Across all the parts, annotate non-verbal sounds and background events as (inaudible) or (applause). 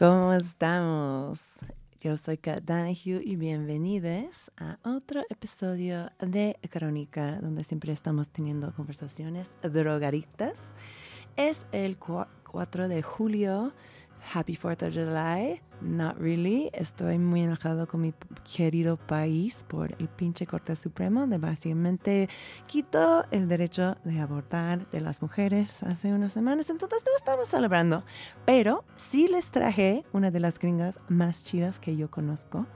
¿Cómo estamos? Yo soy Kat Danahue y bienvenidos a otro episodio de Crónica, donde siempre estamos teniendo conversaciones drogadictas. Es el 4 de julio Happy 4th of July. Not really. Estoy muy enojado con mi querido país por el pinche Corte Supremo de básicamente quitó el derecho de abortar de las mujeres hace unas semanas. Entonces no estamos celebrando. Pero sí les traje una de las gringas más chidas que yo conozco.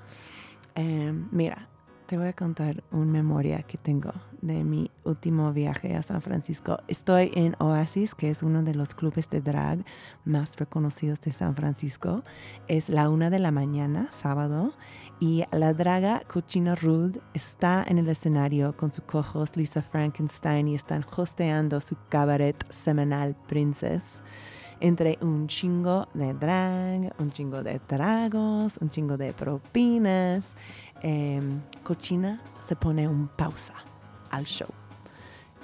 Em, mira, te voy a contar una memoria que tengo de mi último viaje a San Francisco. Estoy en Oasis, que es uno de los clubes de drag más reconocidos de San Francisco. Es la una de la mañana, sábado, y la draga Cochina Rude está en el escenario con su cojos Lisa Frankenstein y están hosteando su cabaret semanal Princess entre un chingo de drag, un chingo de tragos, un chingo de propinas Em, Cochina se pone un pausa al show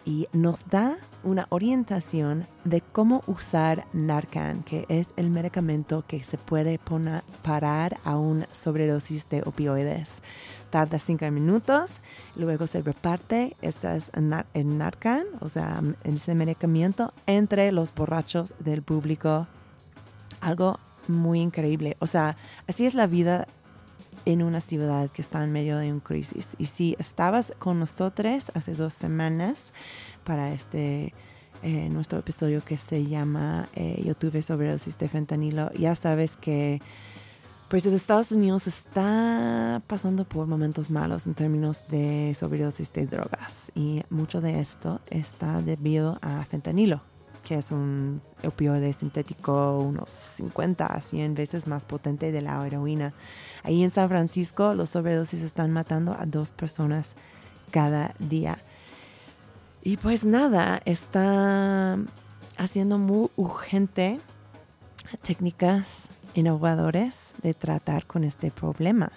y nos da una orientación de cómo usar Narcan, que es el medicamento que se puede poner, parar a una sobredosis de opioides. Tarda cinco minutos, luego se reparte estas, el Narcan, o sea, ese medicamento, entre los borrachos del público. Algo muy increíble. O sea, así es la vida en una ciudad que está en medio de una crisis. Y si estabas con nosotros hace dos semanas para este eh, nuestro episodio que se llama eh, Yo tuve sobredosis de fentanilo, ya sabes que pues Estados Unidos está pasando por momentos malos en términos de sobredosis de drogas. Y mucho de esto está debido a fentanilo que es un opioide sintético unos 50 a 100 veces más potente de la heroína. Ahí en San Francisco los sobredosis están matando a dos personas cada día. Y pues nada, está haciendo muy urgente técnicas innovadoras de tratar con este problema.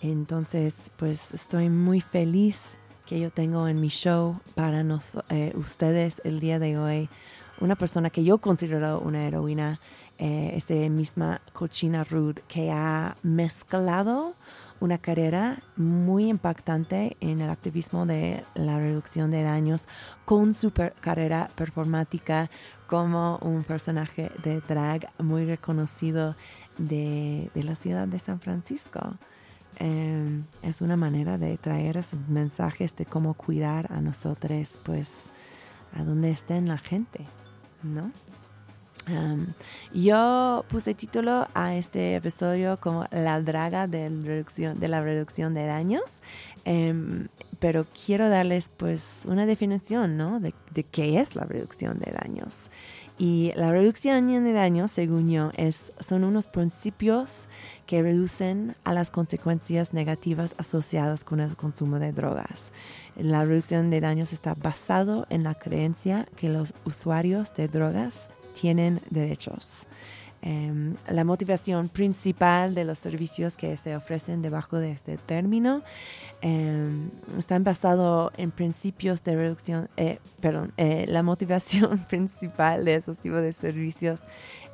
Entonces, pues estoy muy feliz que yo tengo en mi show para eh, ustedes el día de hoy. Una persona que yo considero una heroína, eh, esa misma Cochina Rude, que ha mezclado una carrera muy impactante en el activismo de la reducción de daños con su carrera performática como un personaje de drag muy reconocido de, de la ciudad de San Francisco. Em, es una manera de traer esos mensajes de cómo cuidar a nosotros, pues, a donde estén la gente, ¿no? Yo puse título a este episodio como La draga de la reducción de daños, em, pero quiero darles pues una definición, ¿no? De, de, qué es la reducción de daños. Y la reducción de daños, según yo, es, son unos principios que reducen a las consecuencias negativas asociadas con el consumo de drogas. La reducción de daños está basado en la creencia que los usuarios de drogas tienen derechos. Em, la motivación principal de los servicios que se ofrecen debajo de este término eh, están en principios de reducción, eh, perdón, eh, la motivación (laughs) principal de esos tipos de servicios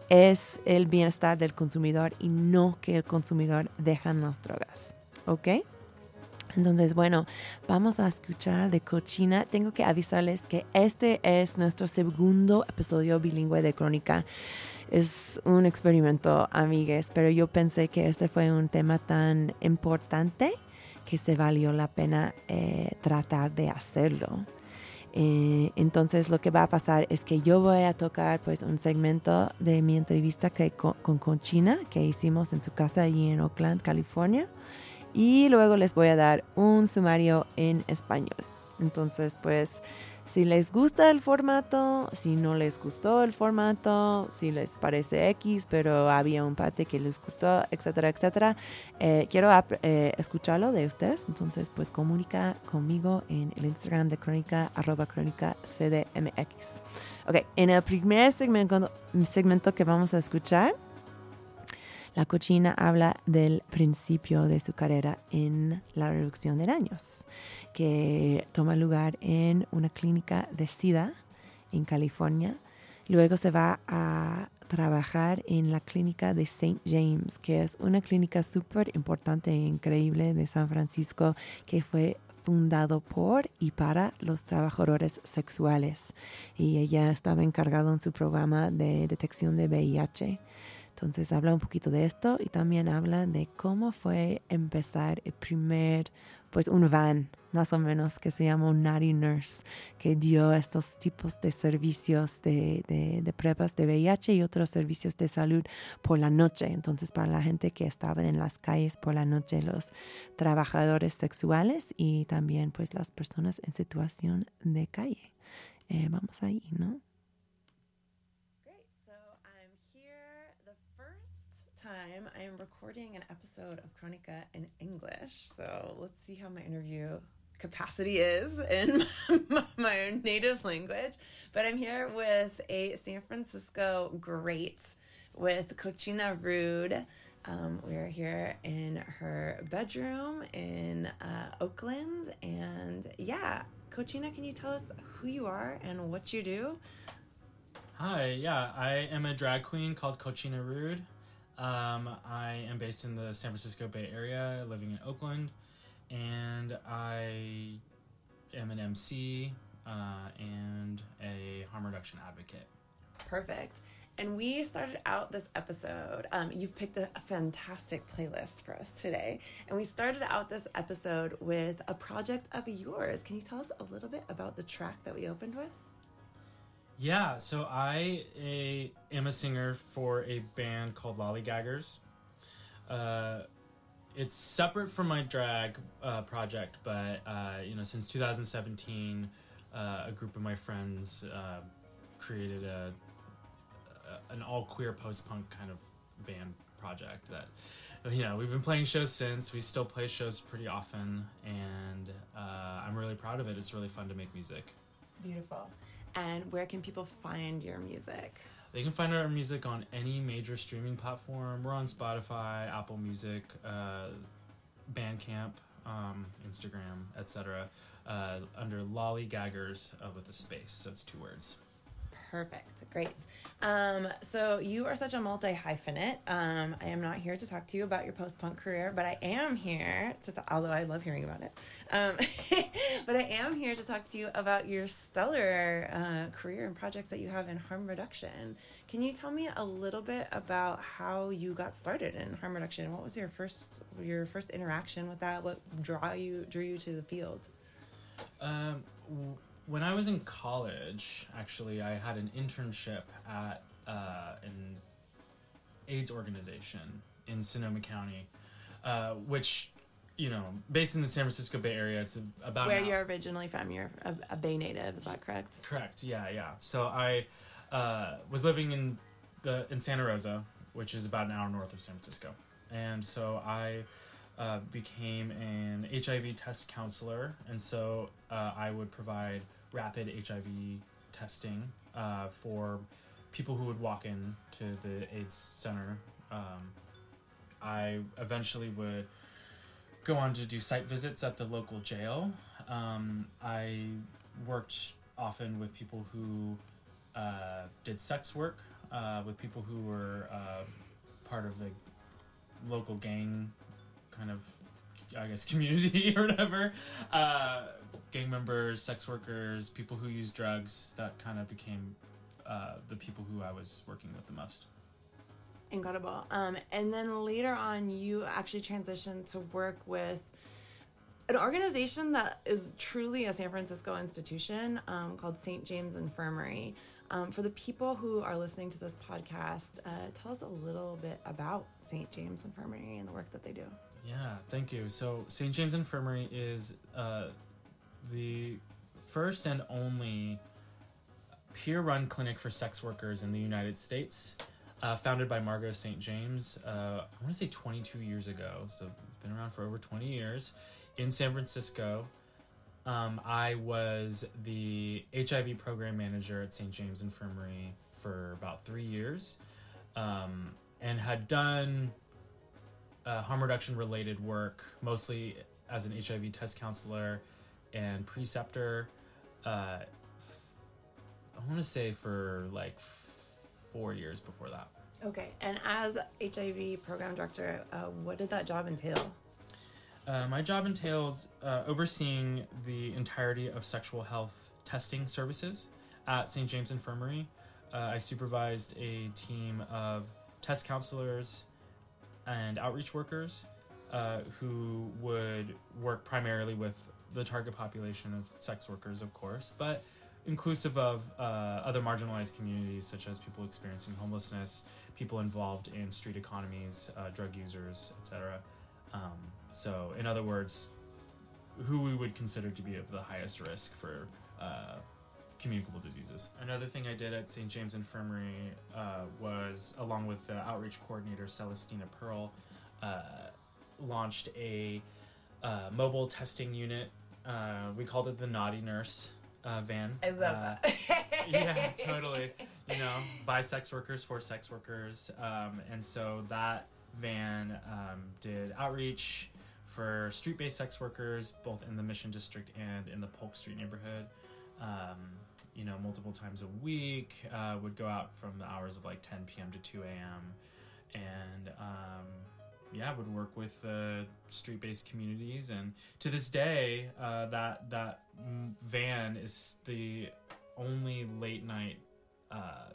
es el bienestar del consumidor y no que el consumidor deja las drogas. ¿Ok? Entonces, bueno, vamos a escuchar de Cochina. Tengo que avisarles que este es nuestro segundo episodio bilingüe de Crónica. Es un experimento, amigues, pero yo pensé que este fue un tema tan importante que se valió la pena eh, tratar de hacerlo. Eh, entonces lo que va a pasar es que yo voy a tocar pues un segmento de mi entrevista que, con, con Conchina que hicimos en su casa allí en Oakland, California. Y luego les voy a dar un sumario en español. Entonces pues si les gusta el formato, si no les gustó el formato, si les parece X, pero había un parte que les gustó, etcétera, etcétera, eh, quiero eh, escucharlo de ustedes. Entonces, pues comunica conmigo en el Instagram de Crónica, arroba Crónica CDMX. Ok, en el primer segmento, segmento que vamos a escuchar, la cochina habla del principio de su carrera en la reducción de daños que toma lugar en una clínica de SIDA en California. Luego se va a trabajar en la clínica de St. James, que es una clínica súper importante e increíble de San Francisco que fue fundado por y para los trabajadores sexuales. Y ella estaba encargada en su programa de detección de VIH. Entonces habla un poquito de esto y también habla de cómo fue empezar el primer, pues un van más o menos que se llama Naughty Nurse, que dio estos tipos de servicios de, de, de, pruebas de VIH y otros servicios de salud por la noche. Entonces para la gente que estaba en las calles por la noche, los trabajadores sexuales y también pues las personas en situación de calle. Eh, vamos ahí, ¿no? Time, I am recording an episode of Crónica in English. So let's see how my interview capacity is in (laughs) my own native language. But I'm here with a San Francisco great with Cochina Rude. Um, we are here in her bedroom in uh, Oakland. And yeah, Cochina, can you tell us who you are and what you do? Hi, yeah, I am a drag queen called Cochina Rude. Um, I am based in the San Francisco Bay Area, living in Oakland, and I am an MC uh, and a harm reduction advocate. Perfect. And we started out this episode. Um, you've picked a, a, fantastic playlist for us today. And we started out this episode with a project of yours. Can you tell us a little bit about the track that we opened with? Yeah, so I a, am a singer for a band called Lollygaggers. Uh, it's separate from my drag uh, project, but uh, you know, since 2017, uh, a group of my friends uh, created a, a an all queer post punk kind of band project that you know we've been playing shows since. We still play shows pretty often, and uh, I'm really proud of it. It's really fun to make music. Beautiful. And where can people find your music? They can find our music on any major streaming platform. We're on Spotify, Apple Music, uh, Bandcamp, um, Instagram, etc. Uh, under Lollygaggers uh, with a space. So it's two words. Perfect. Great. Um, so you are such a multi hyphenate. Um, I am not here to talk to you about your post punk career, but I am here to, t- although I love hearing about it. Um, (laughs) but I am here to talk to you about your stellar uh, career and projects that you have in harm reduction. Can you tell me a little bit about how you got started in harm reduction? What was your first your first interaction with that? What draw you drew you to the field? Um. W- when I was in college, actually, I had an internship at uh, an AIDS organization in Sonoma County, uh, which, you know, based in the San Francisco Bay Area. It's about where you're originally from. You're a, a, Bay native, is that correct? Correct. Yeah, yeah. So I uh, was living in the in Santa Rosa, which is about an hour north of San Francisco, and so I. Uh, became an HIV test counselor, and so uh, I would provide rapid HIV testing uh, for people who would walk in to the AIDS center. Um, I eventually would go on to do site visits at the local jail. Um, I worked often with people who uh, did sex work, uh, with people who were uh, part of the local gang kind of, I guess, (laughs) community or whatever. Gang members, sex workers, people who use drugs. That kind of became uh, the people who I was working with the most. Incredible. Um, and then later on, you actually transitioned to work with an organization that is truly a San Francisco institution um, called St. James Infirmary. Um, for the people who are listening to this podcast, uh, tell us a little bit about St. James Infirmary and the work that they do. Yeah, thank you. So, St. James Infirmary is uh, first and only peer run clinic for sex workers in the United States, uh, founded by Margot St. James, uh, I want to say 22 years ago. So it's been around for over 20 years in San Francisco. Um, I was the HIV program manager at St. James Infirmary for about three years um, and had done uh, harm reduction related work, mostly as an HIV test counselor and preceptor uh, i want to say for like four years before that. Okay, and as HIV program director, uh, what did that job entail? Uh, my job entailed uh, overseeing the entirety of sexual health testing services at St. James Infirmary. Uh, I supervised a team of test counselors and outreach workers uh, who would work primarily with the target population of sex workers, of course, but inclusive of uh, other marginalized communities such as people experiencing homelessness, people involved in street economies, uh, drug users, etc. Um, so, in other words, who we would consider to be of the highest risk for uh, communicable diseases. Another thing I did at St. James Infirmary uh, was, along with the outreach coordinator Celestina Pearl, uh, launched a uh, mobile testing unit. Uh, we called it the Naughty Nurse uh, van. I love Uh, that. (laughs) yeah, totally. You know, by sex workers for sex workers. Um, and so that van um, did outreach for street based sex workers, both in the Mission District and in the Polk Street neighborhood. Um, you know, multiple times a week, uh, would go out from the hours of like 10 p.m. to 2 a.m. And um, yeah, would work with uh, street-based communities, and to this day, uh, that that van is the only late night uh,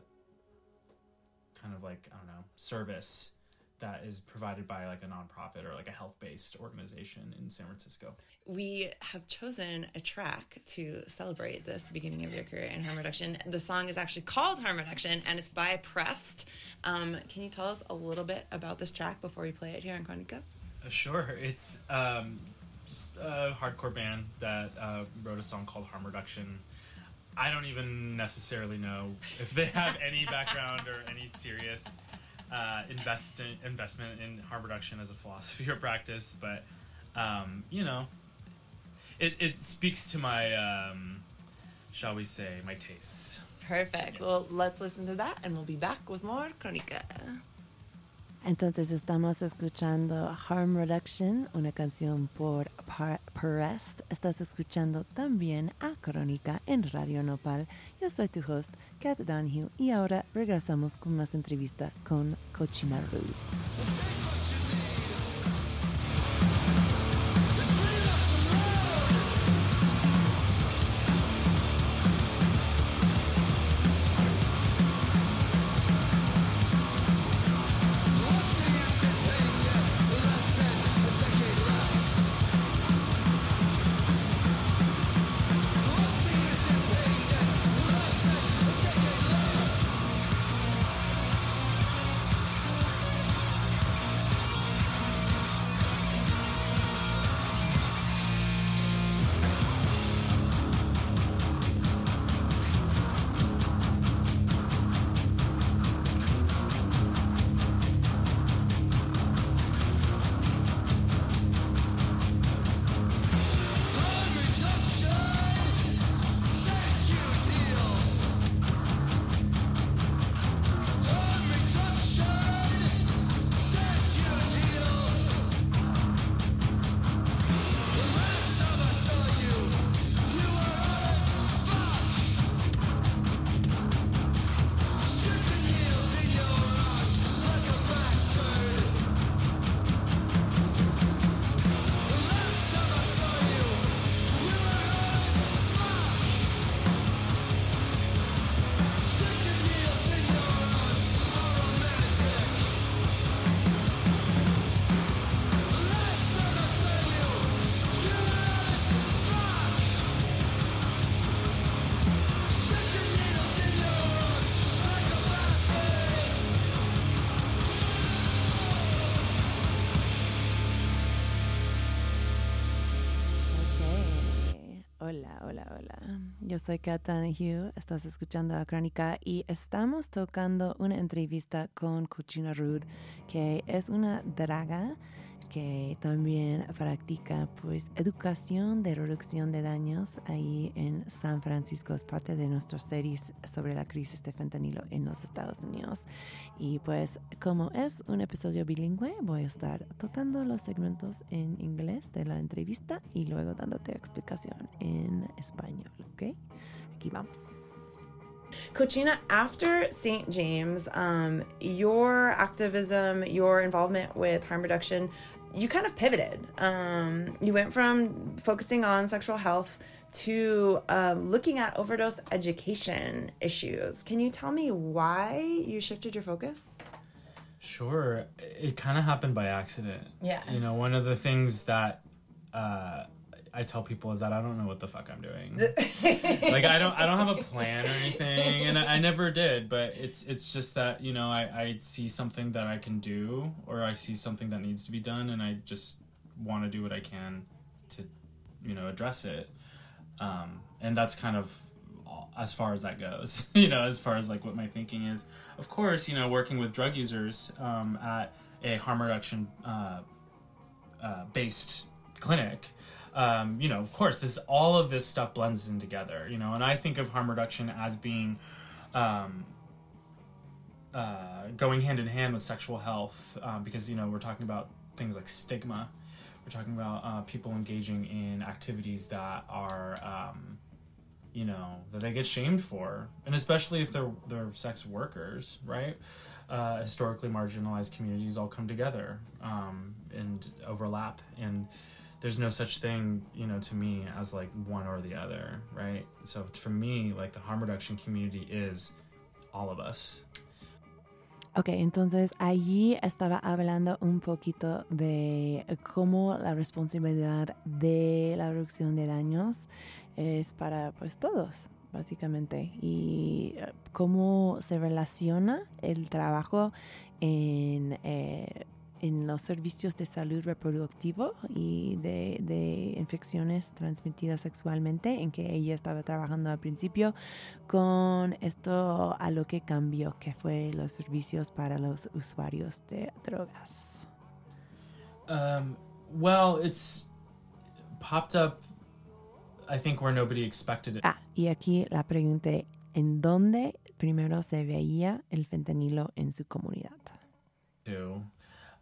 kind of like I don't know service that is provided by like a nonprofit or like a health-based organization in San Francisco. we have chosen a track to celebrate this beginning of your career in harm reduction. The song is actually called Harm Reduction and it's by Pressed. Um, can you tell us a little bit about this track before we play it here on Crónica? Uh, sure, it's um, just a hardcore band that uh, wrote a song called Harm Reduction. I don't even necessarily know if they have any background or any serious uh, invest investment in harm reduction as a philosophy or practice, but um, you know, it, it speaks to my, um, shall we say, my tastes. Perfect. Well, let's listen to that and we'll be back with more Crónica. Entonces estamos escuchando Harm Reduction, una canción por Perest. Estás escuchando también a Crónica en Radio Nopal. Yo soy tu host, Kat Donahue, y ahora regresamos con más entrevista con Cochina Roots. Yo soy Kat Hugh, estás escuchando a Crónica y estamos tocando una entrevista con Cucina Rude, que es una draga que también practica pues educación de reducción de daños ahí en San Francisco. Es parte de nuestras series sobre la crisis de fentanilo en los Estados Unidos. Y pues como es un episodio bilingüe, voy a estar tocando los segmentos en inglés de la entrevista y luego dándote explicación en español, ¿ok? Aquí vamos. Cochina, after St. James, um, your activism, your involvement with harm reduction, you kind of pivoted. Um, you went from focusing on sexual health to um, looking at overdose education issues. Can you tell me why you shifted your focus? Sure. It kind of happened by accident. Yeah. You know, one of the things that uh, I tell people is that I don't know what the fuck I'm doing. (laughs) like I don't I don't have a plan or anything, and I, I, never did. But it's it's just that you know I I see something that I can do, or I see something that needs to be done, and I just want to do what I can to you know address it. Um, and that's kind of as far as that goes. (laughs) you know, as far as like what my thinking is. Of course, you know, working with drug users um, at a harm reduction uh, uh, based clinic um, you know, of course, this all of this stuff blends in together. You know, and I think of harm reduction as being um, uh, going hand in hand with sexual health um, because you know we're talking about things like stigma. We're talking about uh, people engaging in activities that are, um, you know, that they get shamed for, and especially if they're they're sex workers, right? Uh, historically marginalized communities all come together um, and overlap and there's no such thing, you know, to me as like one or the other, right? So for me, like the harm reduction community is all of us. Ok, entonces allí estaba hablando un poquito de cómo la responsabilidad de la reducción de daños es para pues todos, básicamente, y eh, cómo se relaciona el trabajo en eh, en los servicios de salud reproductivo y de, de, infecciones transmitidas sexualmente, en que ella estaba trabajando al principio, con esto a lo que cambió, que fue los servicios para los usuarios de drogas. Um, well, it's popped up, I think, where nobody expected it. Ah, y aquí la pregunta, ¿en dónde primero se veía el fentanilo en su comunidad?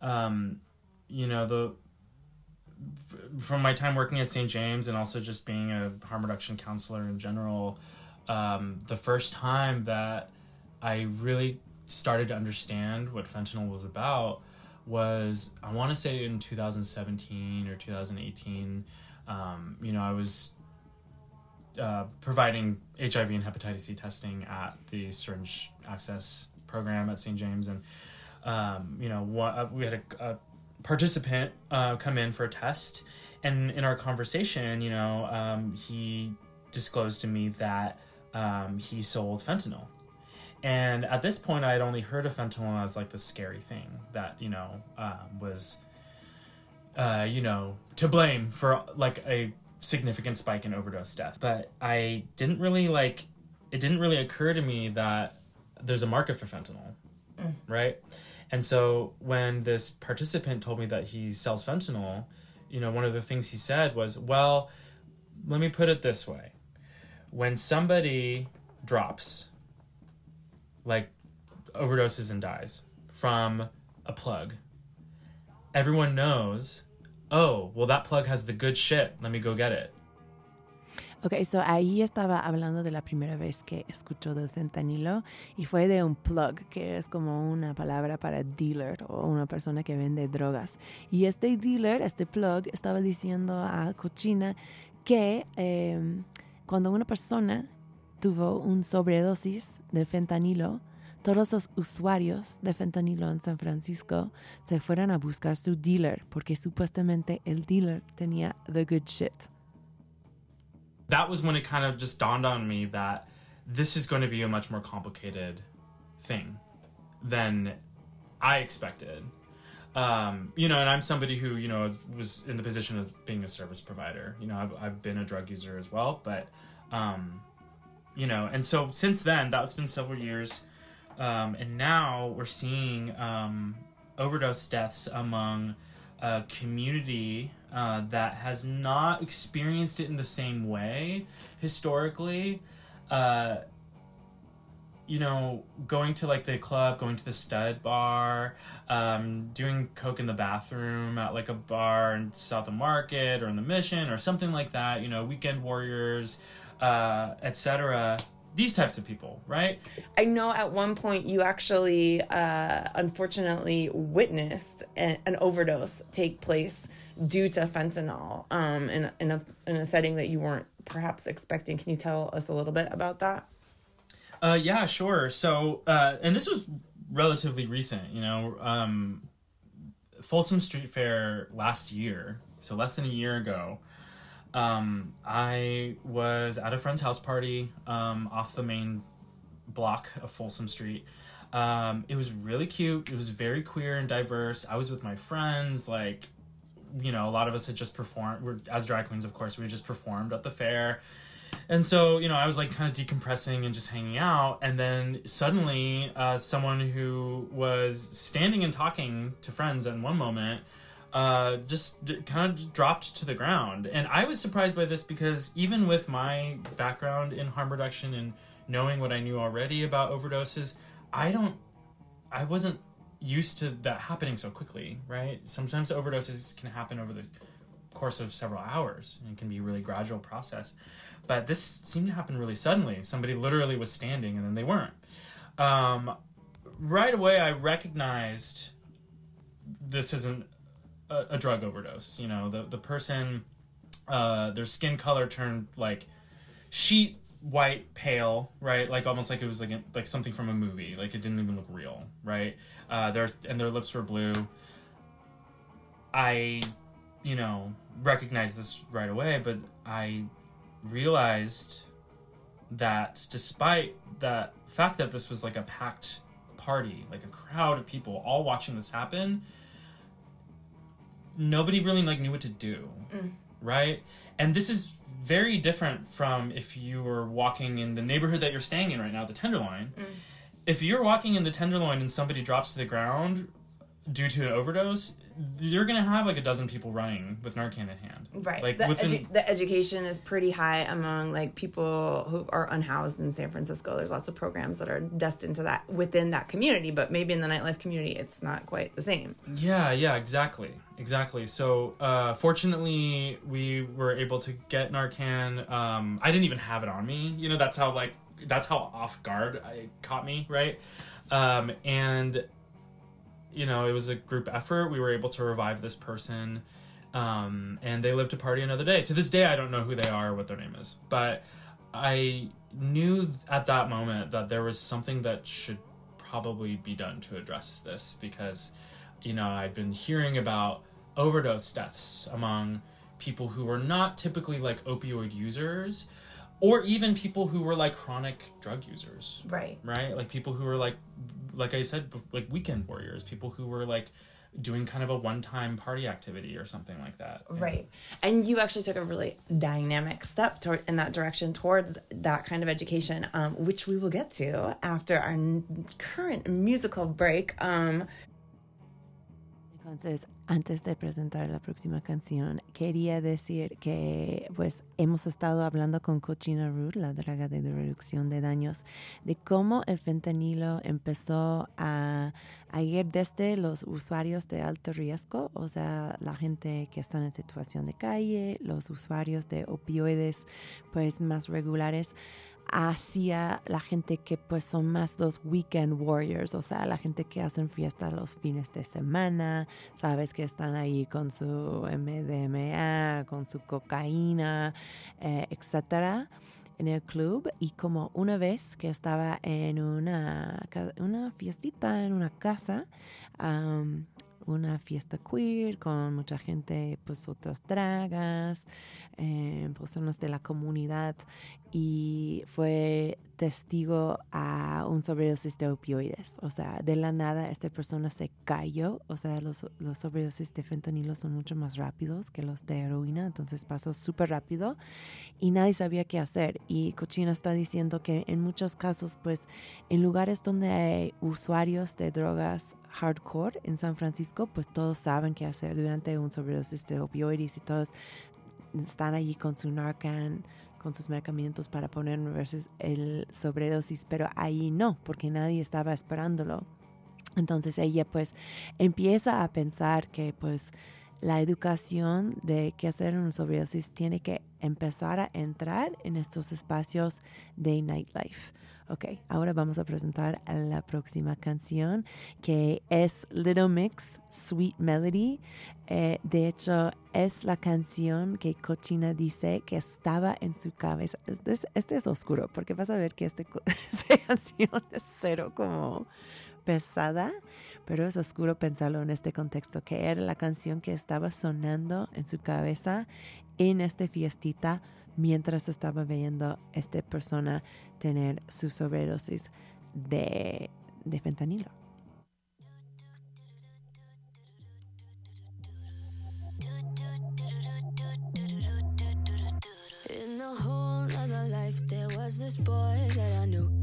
Um, you know the from my time working at St. James and also just being a harm reduction counselor in general, um, the first time that I really started to understand what fentanyl was about was I want to say in 2017 or 2018. Um, you know, I was uh, providing HIV and hepatitis C testing at the syringe access program at St. James, and um, you know, what, uh, we had a, a participant uh, come in for a test, and in our conversation, you know, um, he disclosed to me that um, he sold fentanyl. And at this point, I had only heard of fentanyl as like the scary thing that you know um, was, uh, you know, to blame for like a significant spike in overdose death. But I didn't really like. It didn't really occur to me that there's a market for fentanyl, mm. right? And so when this participant told me that he sells fentanyl, you know, one of the things he said was, well, let me put it this way. When somebody drops, like overdoses and dies from a plug, everyone knows, oh, well, that plug has the good shit. Let me go get it. Ok, so ahí estaba hablando de la primera vez que escuchó del fentanilo y fue de un plug, que es como una palabra para dealer o una persona que vende drogas. Y este dealer, este plug, estaba diciendo a Cochina que em, cuando una persona tuvo un sobredosis de fentanilo, todos los usuarios de fentanilo en San Francisco se fueron a buscar su dealer porque supuestamente el dealer tenía the good shit. That was when it kind of just dawned on me that this is going to be a much more complicated thing than I expected. Um, you know, and I'm somebody who, you know, was in the position of being a service provider. You know, I've, I've been a drug user as well, but, um, you know, and so since then, that's been several years. Um, and now we're seeing um, overdose deaths among a community uh, that has not experienced it in the same way historically. Uh, you know, going to like the club, going to the stud bar, um, doing coke in the bathroom at like a bar in South of Market or in the Mission or something like that. You know, weekend warriors, uh, etc. these types of people, right? I know at one point you actually, uh, unfortunately, witnessed an, an overdose take place due to fentanyl um, in, in, a, in a setting that you weren't perhaps expecting. Can you tell us a little bit about that? Uh, yeah, sure. So, uh, and this was relatively recent, you know, um, Folsom Street Fair last year, so less than a year ago. Um, I was at a friend's house party um, off the main block of Folsom Street. Um, it was really cute. It was very queer and diverse. I was with my friends. Like, you know, a lot of us had just performed. We're as drag queens, of course. We just performed at the fair, and so you know, I was like kind of decompressing and just hanging out. And then suddenly, uh, someone who was standing and talking to friends in one moment uh, just d- kind of dropped to the ground. And I was surprised by this because even with my background in harm reduction and knowing what I knew already about overdoses, I don't, I wasn't used to that happening so quickly, right? Sometimes overdoses can happen over the course of several hours and it can be a really gradual process. But this seemed to happen really suddenly. Somebody literally was standing and then they weren't. Um, right away, I recognized this isn't a, a drug overdose. You know, the the person, uh, their skin color turned like sheet white pale right? Like almost like it was like a, like something from a movie. Like it didn't even look real right? Uh their and their lips were blue. I you know recognized this right away but i realized that despite that fact that this was like a packed party like a crowd of people all watching this happen nobody really like knew what to do Mm. right? And this is very different from if you were walking in the neighborhood that you're staying in right now the tenderloin Mm. if you're walking in the tenderloin and somebody drops to the ground due to an overdose you're gonna have like a dozen people running with narcan in hand Right. like the, within edu- the education is pretty high among like people who are unhoused in San Francisco. There's lots of programs that are destined to that within that community, but maybe in the nightlife community, it's not quite the same. Yeah, yeah, exactly. Exactly. So, uh, fortunately, we were able to get Narcan. Um, I didn't even have it on me. You know, that's how, like, that's how off guard it caught me, right? Um, and, you know, it was a group effort. We were able to revive this person. Um, and they live to party another day. To this day, I don't know who they are or what their name is. But I knew at that moment that there was something that should probably be done to address this because you know, I'd been hearing about overdose deaths among people who were not typically like opioid users or even people who were like chronic drug users, Right. right? Like people who were like like I said like weekend warriors, people who were like doing kind of a one-time party activity or something like that. And- Right. And you actually took a really dynamic step toward in that direction towards that kind of education, um, which we will get to after our n- current musical break. Um, Entonces, antes de presentar la próxima canción, quería decir que pues hemos estado hablando con Cochina Root, la draga de reducción de daños, de cómo el fentanilo empezó a, a ir desde los usuarios de alto riesgo, o sea, la gente que está en situación de calle, los usuarios de opioides pues más regulares, hacia la gente que pues son más los weekend warriors, o sea, la gente que hacen fiesta los fines de semana, sabes que están ahí con su MDMA, con su cocaína, eh, etcétera en el club. Y como una vez que estaba en una, una fiestita en una casa, una fiesta queer con mucha gente, pues otras dragas, eh, personas de la comunidad. Y fue testigo a un sobredosis de opioides. O sea, de la nada esta persona se cayó. O sea, los, los sobredosis de fentanilo son mucho más rápidos que los de heroína, entonces pasó súper rápido y nadie sabía qué hacer. Y Cochina está diciendo que en muchos casos, pues, en lugares donde hay usuarios de drogas hardcore en San Francisco, pues todos saben qué hacer durante un sobredosis de opioides y todos están allí con su Narcan, con sus medicamentos para poner versus el sobredosis, pero ahí no, porque nadie estaba esperándolo. Entonces ella pues empieza a pensar que pues la educación de qué hacer en una sobredosis tiene que empezar a entrar en estos espacios de nightlife. Ok, ahora vamos a presentar la próxima canción que es Little Mix, Sweet Melody. Eh, de hecho, es la canción que Cochina dice que estaba en su cabeza. Este, este es oscuro porque vas a ver que este, (laughs) esta canción es cero como pesada, pero es oscuro pensarlo en este contexto, que era la canción que estaba sonando en su cabeza en esta fiestita mientras estaba viendo esta persona tener su sobredosis de, de fentanilo. Whole life, there was this boy that I.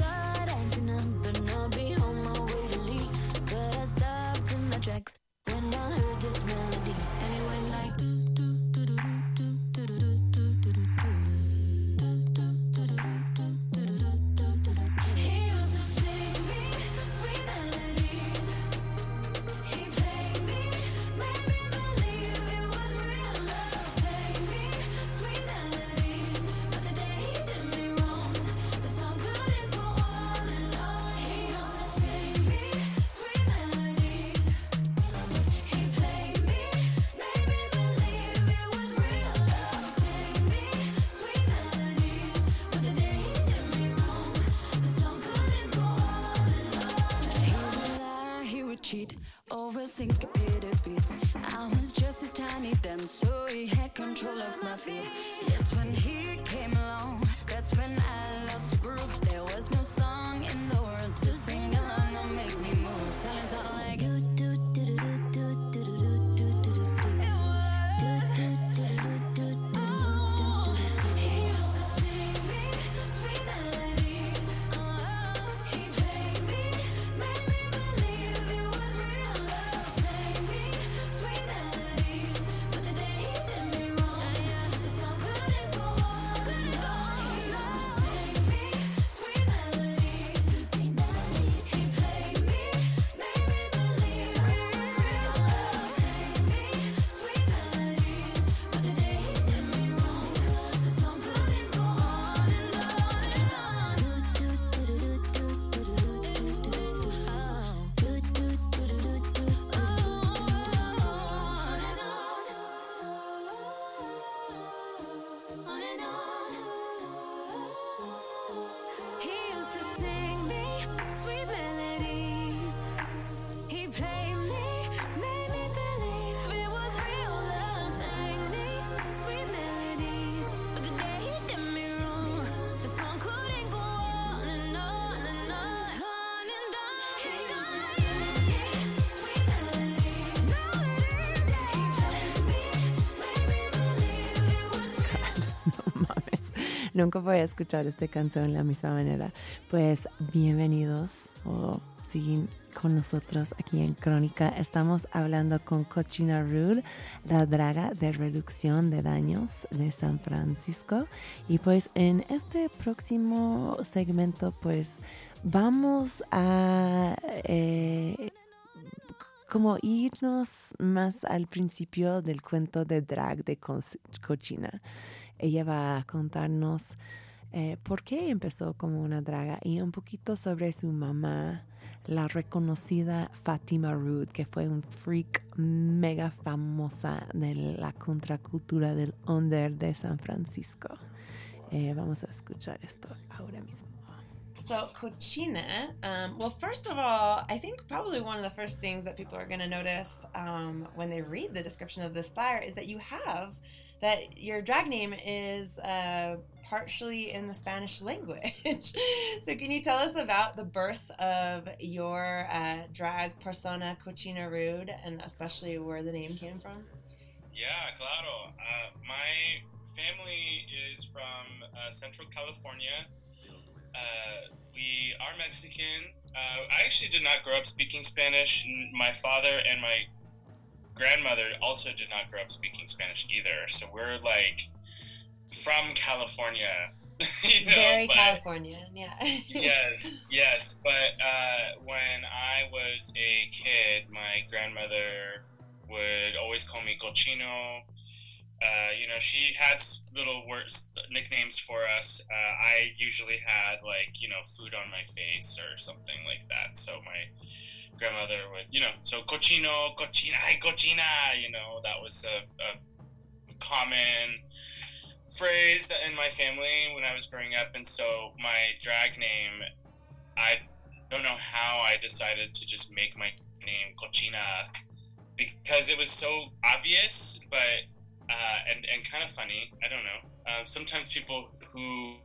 cheat over syncopated beats. I was just his tiny dance, so he had control of my feet. Yes, when he came along, that's when I nunca voy a escuchar esta canción de la misma manera. Pues bienvenidos o siguen con nosotros aquí en Crónica. Estamos hablando con Cochina Rude, la draga de reducción de daños de San Francisco. Y pues en este próximo segmento pues vamos a... eh, como irnos más al principio del cuento de drag de Co- Cochina. Ella va a contarnos eh, por qué empezó como una draga y un poquito sobre su mamá, la reconocida Fatima Rude, que fue un freak mega famosa de la contracultura del under de San Francisco. Eh, vamos a escuchar esto ahora mismo. So, cochina, um, well, first of all, I think probably one of the first things that people are going to notice um, when they read the description of this flyer is that you have that your drag name is uh, partially in the Spanish (laughs) language. so, can you tell us about the birth of your uh, drag persona, Cochina Rude, and especially where the name came from? Yeah, claro. Uh, my family is from uh, Central California. Uh, we are Mexican. Uh, I actually did not grow up speaking Spanish. My father and my grandmother also did not grow up speaking Spanish either. So we're like from California. (laughs) you know, Very but- Californian, yeah. (laughs) yes, yes. But uh, when I was a kid, my grandmother would always call me cochino. Uh, you know, she had little words, nicknames for us. Uh, I usually had like, you know, food on my face or something like that. So my grandmother would, you know, so cochino, cochina, ay, cochina, you know, that was a, a common phrase that in my family when I was growing up. And so my drag name, I don't know how I decided to just make my name Cochina because it was so obvious, but uh, and and kind of funny. I don't know. Uh, sometimes people who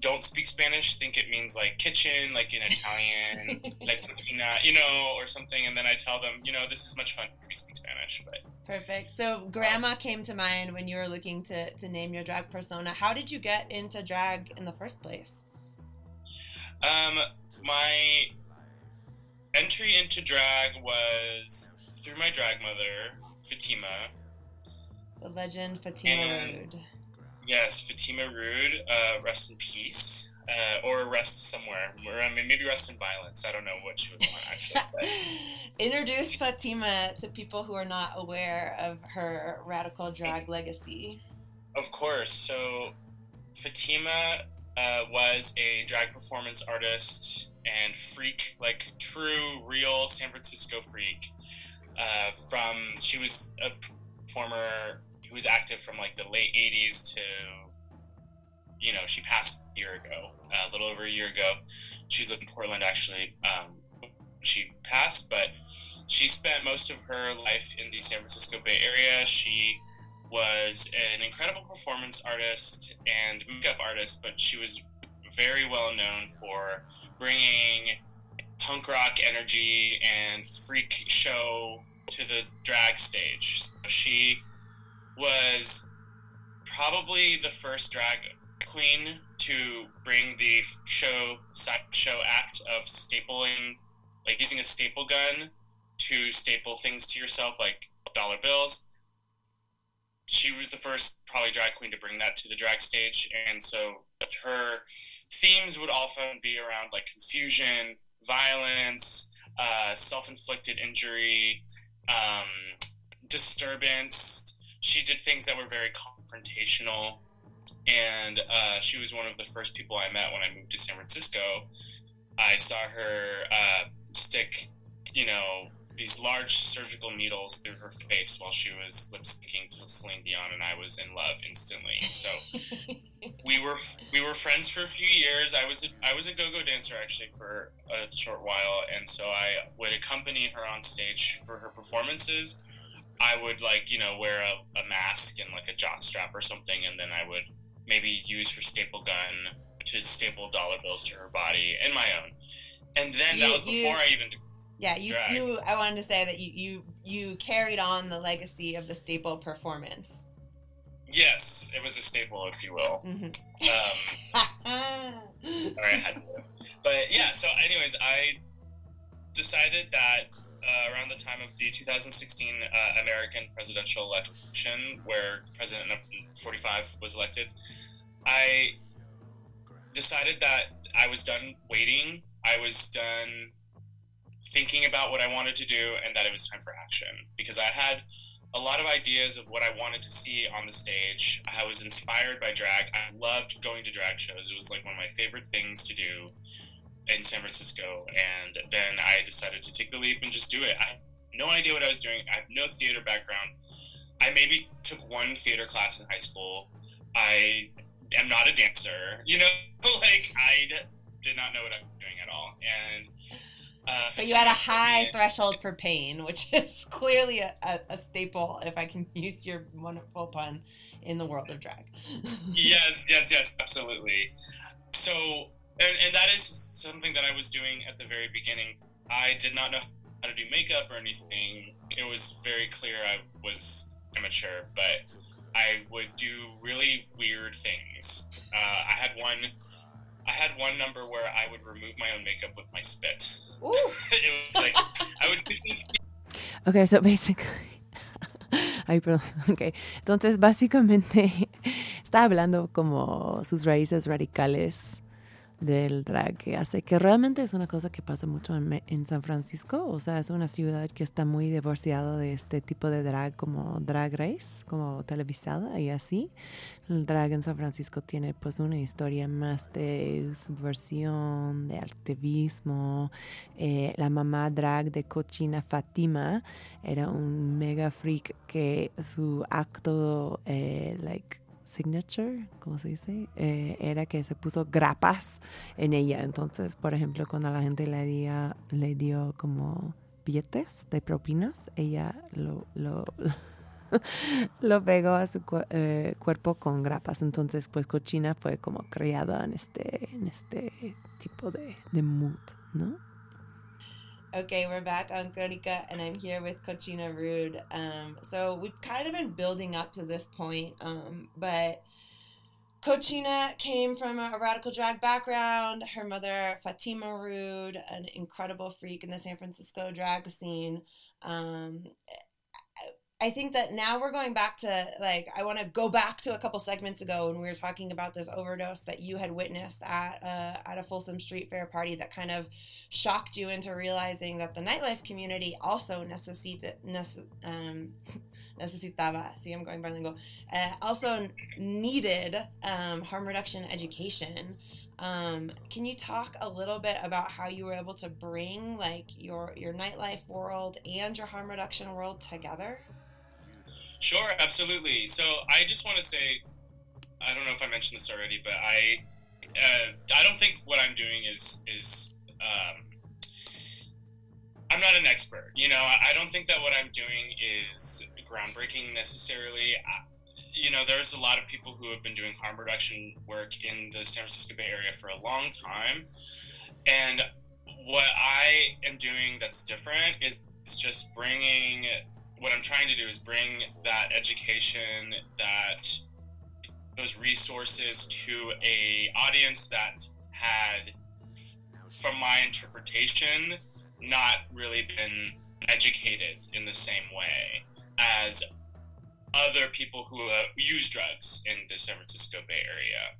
don't speak Spanish think it means like kitchen, like in Italian, (laughs) like cocina, you know, or something. And then I tell them, you know, this is much fun if you speak Spanish. But Perfect. So, grandma came to mind when you were looking to, to name your drag persona. How did you get into drag in the first place? Um, my entry into drag was through my drag mother, Fatima. The legend Fatima And- Rude. Yes, Fatima Rude. Uh, rest in peace, uh, or rest somewhere. Or I mean, maybe rest in violence. I don't know what she would want actually. But, (laughs) Introduce Fatima to people who are not aware of her radical drag legacy. of course. So, Fatima uh, was a drag performance artist and freak, like true, real San Francisco freak. Uh, from she was a performer who was active from like the late '80s to, you know, she passed a year ago, a little over a year ago. She was in Portland actually. Um, she passed, but she spent most of her life in the San Francisco Bay Area. She was an incredible performance artist and makeup artist, but she was very well known for bringing punk rock energy and freak show to the drag stage. So she was probably the first drag queen to bring the show show act of stapling, like using a staple gun to staple things to yourself, like dollar bills. She was the first probably drag queen to bring that to the drag stage and so her themes would often be around like confusion violence uh, self-inflicted injury um, disturbance she did things that were very confrontational and uh, she was one of the first people i met when i moved to san francisco i saw her uh, stick you know these large surgical needles through her face while she was lip syncing to Celine Dion, and I was in love instantly. So (laughs) we were we were friends for a few years. I was a, I was a go-go dancer actually for a short while, and so I would accompany her on stage for her performances. I would like you know wear a, a mask and like a jock strap or something, and then I would maybe use her staple gun to staple dollar bills to her body and my own. And then that You- was you- before I even Yeah, you, you. I wanted to say that you, you you carried on the legacy of the staple performance. Yes, it was a staple, if you will. Mhm. Um, (laughs) I had to. But yeah, so, anyways, I decided that uh, around the time of the 2016 uh, American presidential election, where President 45 was elected, I decided that I was done waiting. I was done thinking about what I wanted to do and that it was time for action because I had a lot of ideas of what I wanted to see on the stage. I was inspired by drag. I loved going to drag shows. It was like one of my favorite things to do in San Francisco. And then I decided to take the leap and just do it. I had no idea what I was doing. I have no theater background. I maybe took one theater class in high school. I am not a dancer. (laughs) You know, like I d- did not know what I was doing at all. And uh, So you had a me high threshold for pain, which (laughs) is clearly a, a, a staple, if I can (laughs) use your wonderful pun, in the world of drag. yes, yes, yes, absolutely. So, and, and that is something that I was doing at the very beginning. I did not know how to do makeup or anything. It was very clear I was amateur, but I would do really weird things. Uh, I had one. I had one number where I would remove my own makeup with my spit. Ooh. (laughs) it was like I would Okay, so basically. (laughs) Ay, perdón. (laughs) Ok. Entonces, básicamente, está hablando como sus raíces radicales del drag que hace, que realmente es una cosa que pasa mucho en, en San Francisco. O sea, es una ciudad que está muy divorciada de este tipo de drag como drag race, como televisada y así. El drag en San Francisco tiene pues una historia más de subversión, de activismo. Eh, la mamá drag de Cochina Fatima era un mega freak que su acto, eh, like, signature, ¿cómo se dice? Eh, era que se puso grapas en ella. Entonces, por ejemplo, cuando la gente le dio, le dio como billetes de propinas, ella lo, lo, (laughs) lo pegó a su cu- eh, cuerpo con grapas. Entonces, pues Cochina fue como creada en este, en este tipo de, de mood, ¿no? Okay, we're back on Crónica, and I'm here with Cochina Rude. Um, so we've kind of been building up to this point, um, but Cochina came from a radical drag background. Her mother, Fatima Rude, an incredible freak in the San Francisco drag scene. Um, I think that now we're going back to like I want to go back to a couple segments ago when we were talking about this overdose that you had witnessed at uh, at a Folsom Street Fair party that kind of shocked you into realizing that the nightlife community also necessita, nece, um, (laughs) see I'm going bilingual, uh, also needed um, harm reduction education. Um, can you talk a little bit about how you were able to bring like your your nightlife world and your harm reduction world together? Sure, absolutely. So I just want to say, I don't know if I mentioned this already, but I, uh, I don't think what I'm doing is is. Um, I'm not an expert, you know. I don't think that what I'm doing is groundbreaking necessarily. I, you know, there's a lot of people who have been doing harm reduction work in the San Francisco Bay Area for a long time, and what I am doing that's different is just bringing what I'm trying to do is bring that education, that those resources to a audience that had, from my interpretation, not really been educated in the same way as other people who uh, use drugs in the San Francisco Bay Area.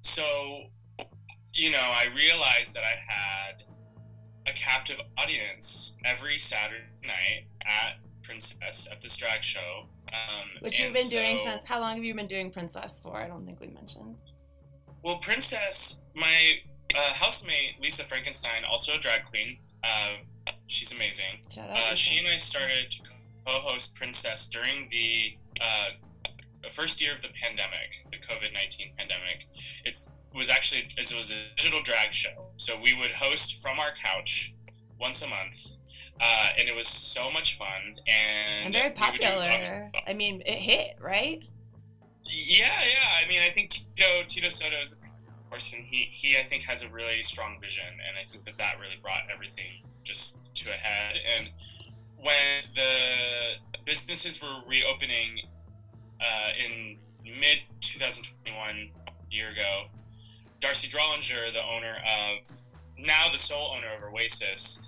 So, you know, I realized that I had a captive audience every Saturday night at Princess at this drag show. Um, Which you've been doing since how long have you been doing Princess for? I don't think we mentioned. Well, Princess, my uh, housemate Lisa Frankenstein, also a drag queen. Uh, she's amazing. Shout out. Uh, she and I started to co-host Princess during the uh, first year of the pandemic, the COVID nineteen pandemic. It's it was actually it was a digital drag show, so we would host from our couch once a month, uh, and it was so much fun and, and very we would do- popular. I mean, it hit, right? Yeah, yeah. I mean, I think Tito Tito Soto is a person. He he I think has a really strong vision, and I think that that really brought everything just to a head. And when the businesses were reopening uh, in mid 2021, year ago, D'Arcy Drollinger, the owner of now the sole owner of Oasis,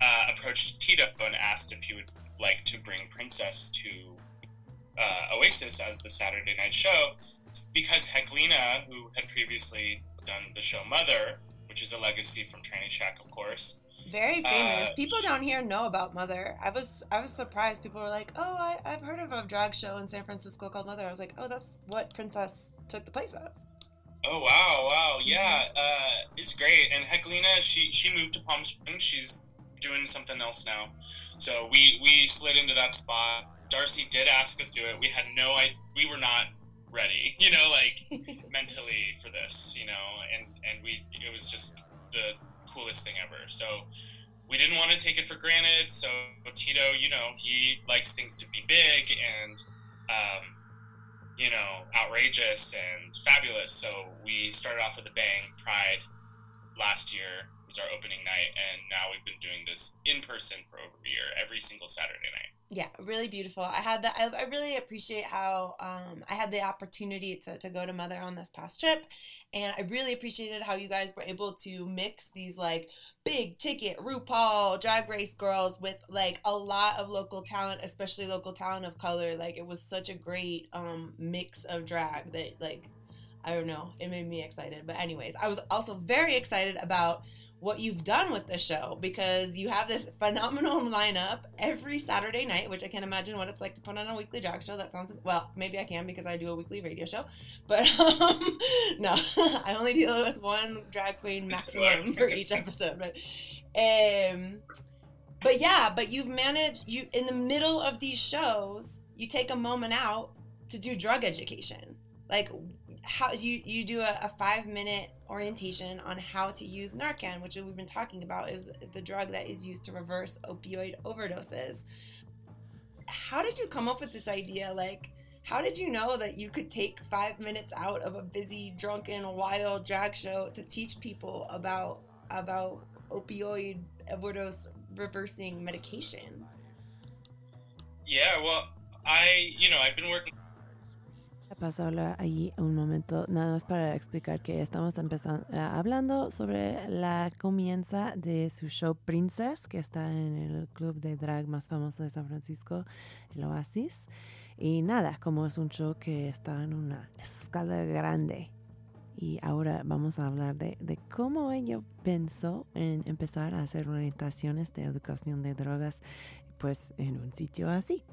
uh, approached Tito and asked if he would like to bring Princess to uh, Oasis as the Saturday night show because Heklina, who had previously done the show Mother, which is a legacy from Trannyshack, of course. Very famous. Uh, People down here know about Mother. I was I was surprised. People were like, "Oh, I, I've heard of a drag show in San Francisco called Mother." I was like, "Oh, that's what Princess took the place of." Oh wow, wow, yeah, uh, it's great. And Heklina, she she moved to Palm Springs. She's doing something else now, so we we slid into that spot. D'Arcy did ask us to do it. We had no, I we were not ready, (laughs) you know, like (laughs) mentally for this, you know, and and we it was just the coolest thing ever. So we didn't want to take it for granted. So Tito, you know, he likes things to be big and um, you know outrageous and fabulous. So we started off with a bang. Pride last year was our opening night, and now we've been doing this in person for over a year, every single Saturday night. Yeah, really beautiful. I had that. I, I really appreciate how um, I had the opportunity to, to go to Mother on this past trip, and I really appreciated how you guys were able to mix these like big ticket RuPaul drag race girls with like a lot of local talent, especially local talent of color. Like it was such a great um, mix of drag that like I don't know, it made me excited. But anyways, I was also very excited about what you've done with the show because you have this phenomenal lineup every Saturday night, which I can't imagine what it's like to put on a weekly drag show. That sounds well, maybe I can because I do a weekly radio show, but (laughs) um, no, (laughs) I only deal with one drag queen maximum for each episode. But um, but yeah, but you've managed you in the middle of these shows, you take a moment out to do drug education, like how you you do a, a five minute orientation on how to use Narcan, which we've been talking about is the drug that is used to reverse opioid overdoses. How did you come up with this idea? Like, how did you know that you could take five minutes out of a busy, drunken, wild drag show to teach people about about opioid overdose reversing medication? Yeah, well, I, you know, I've been working Paso a hablar allí un momento, nada más para explicar que estamos empezando hablando sobre la comienza de su show Princess, que está en el club de drag más famoso de San Francisco, el Oasis. Y nada, como es un show que está en una escala grande. Y ahora vamos a hablar de, de cómo ella pensó en empezar a hacer orientaciones de educación de drogas, pues en un sitio así.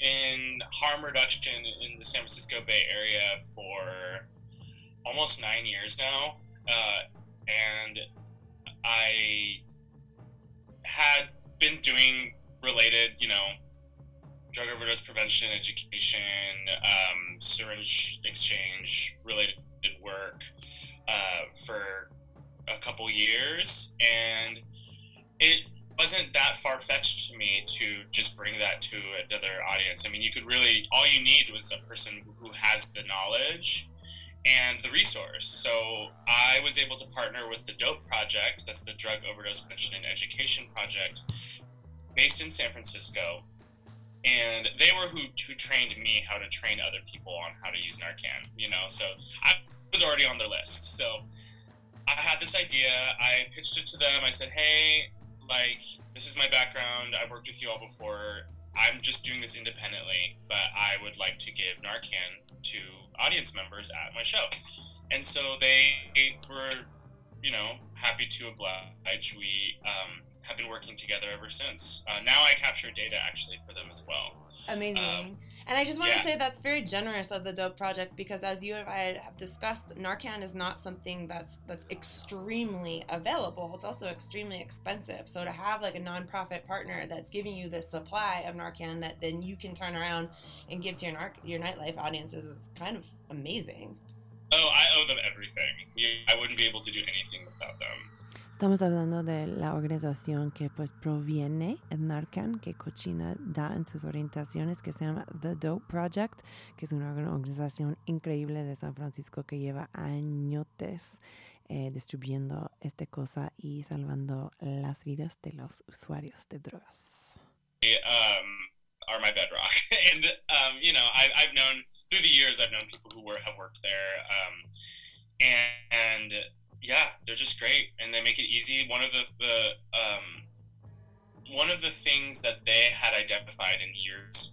In harm reduction in the San Francisco Bay Area for almost nine years now. Uh, and I had been doing related, you know, drug overdose prevention, education, um, syringe exchange related work uh, for a couple years. And it wasn't that far fetched to me to just bring that to another audience. I mean, you could really, all you need was a person who has the knowledge and the resource. So I was able to partner with the DOPE Project, that's the Drug Overdose Prevention and Education Project, based in San Francisco. And they were who, who trained me how to train other people on how to use Narcan, you know, so I was already on their list. So I had this idea, I pitched it to them, I said, hey, like this is my background. I've worked with you all before. I'm just doing this independently but i would like to give narcan to audience members at my show. And so they were you know happy to oblige. We um, have been working together ever since. Uh, now i capture data actually for them as well. Amazing. Um, and I just want yeah. to say that's very generous of the Dope Project because, as you and I have discussed, Narcan is not something that's that's extremely available. It's also extremely expensive. So to have like a nonprofit partner that's giving you this supply of Narcan that then you can turn around and give to your nar- your nightlife audiences is kind of amazing. oh i owe them everything i wouldn't be able to do anything without them Estamos hablando de la organización que pues proviene en Narcan, que Cochina da en sus orientaciones, que se llama The Dope Project, que es una organización increíble de San Francisco que lleva añotes eh, distribuyendo esta cosa y salvando las vidas de los usuarios de drogas. um, are my bedrock. (laughs) and um, you know, I, I've known through the years, I've known people who were have worked there, um, and, and yeah, they're just great, and they make it easy. One of the the um, one of the things that they had identified in years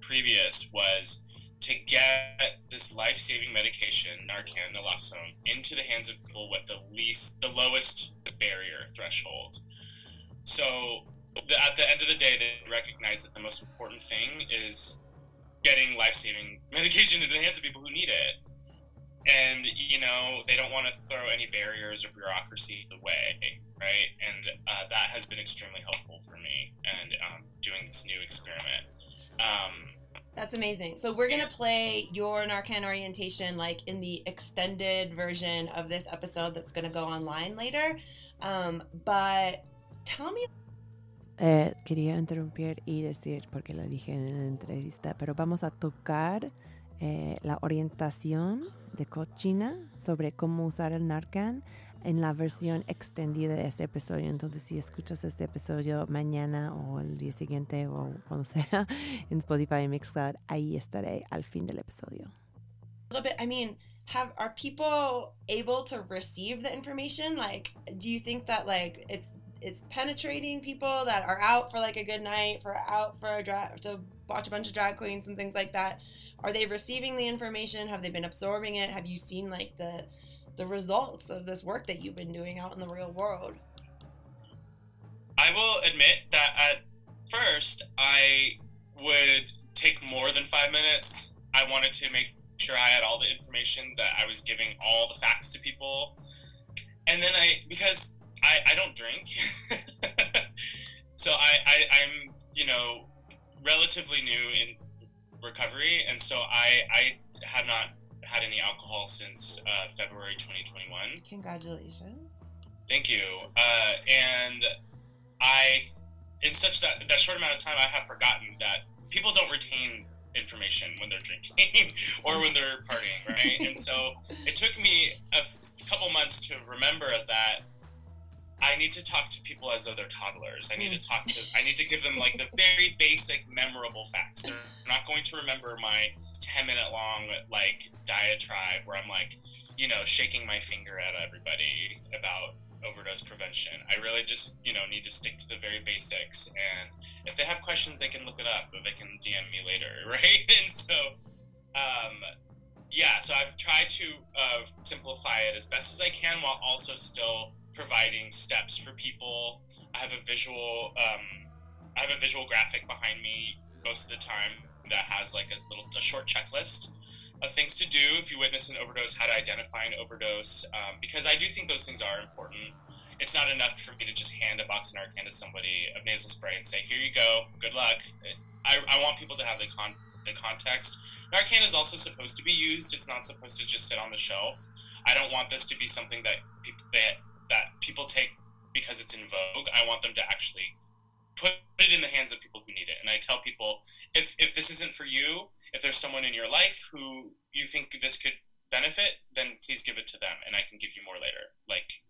previous was to get this life-saving medication, Narcan, naloxone, into the hands of people with the least, the lowest barrier threshold. So the, at the end of the day, they recognize that the most important thing is getting life-saving (laughs) medication into the hands of people who need it. And you know they don't want to throw any barriers or bureaucracy in the way, right? And uh, that has been extremely helpful for me and um, doing this new experiment. Um, That's amazing. So we're gonna play your Narcan orientation like in the extended version of this episode that's gonna go online later. Um, but tell me Eh, quería interrumpir y decir, porque lo dije en la entrevista, pero vamos a tocar eh, la orientación de Cochina sobre cómo usar el Narcan en la versión extendida de este episodio. Entonces, si escuchas este episodio mañana o el día siguiente o cuando (laughs) sea en Spotify y Mixcloud, ahí estaré al fin del episodio. A little bit. I mean, have are people able to receive the information? Like, do you think that like it's it's penetrating people that are out for like a good night, for out for a drag to watch a bunch of drag queens and things like that? Are they receiving the information? Have they been absorbing it? Have you seen like the the results of this work that you've been doing out in the real world? I will admit that at first I would take more than five minutes. I wanted to make sure I had all the information, that I was giving all the facts to people. And then I, because I, I don't drink, (laughs) so I, I, I'm, you know, relatively new in recovery. And so I, I have not had any alcohol since uh, February 2021. Congratulations. Thank you. Uh, and I, in such that that short amount of time, I have forgotten that people don't retain information when they're drinking (laughs) or when they're partying, right? and so it took me a f- couple months to remember that I need to talk to people as though they're toddlers. I need to talk to. I need to give them like the very basic, memorable facts. They're not going to remember my ten minute long like diatribe where I'm like, you know, shaking my finger at everybody about overdose prevention. I really just, you know, need to stick to the very basics. And if they have questions, they can look it up or they can DM me later, (laughs) right? And so, um, yeah, so I've tried to uh, simplify it as best as I can while also still providing steps for people. I have a visual, um, I have a visual graphic behind me most of the time that has like a little, a short checklist of things to do if you witness an overdose, how to identify an overdose, um, because I do think those things are important. It's not enough for me to just hand a box of Narcan to somebody of nasal spray and say, "Here you go, good luck." I, I want people to have the con the context. Narcan is also supposed to be used. It's not supposed to just sit on the shelf. I don't want this to be something that people that that people take because it's in vogue. I want them to actually put it in the hands of people who need it. And I tell people if if this isn't for you, if there's someone in your life who you think this could benefit, then please give it to them and I can give you more later. Like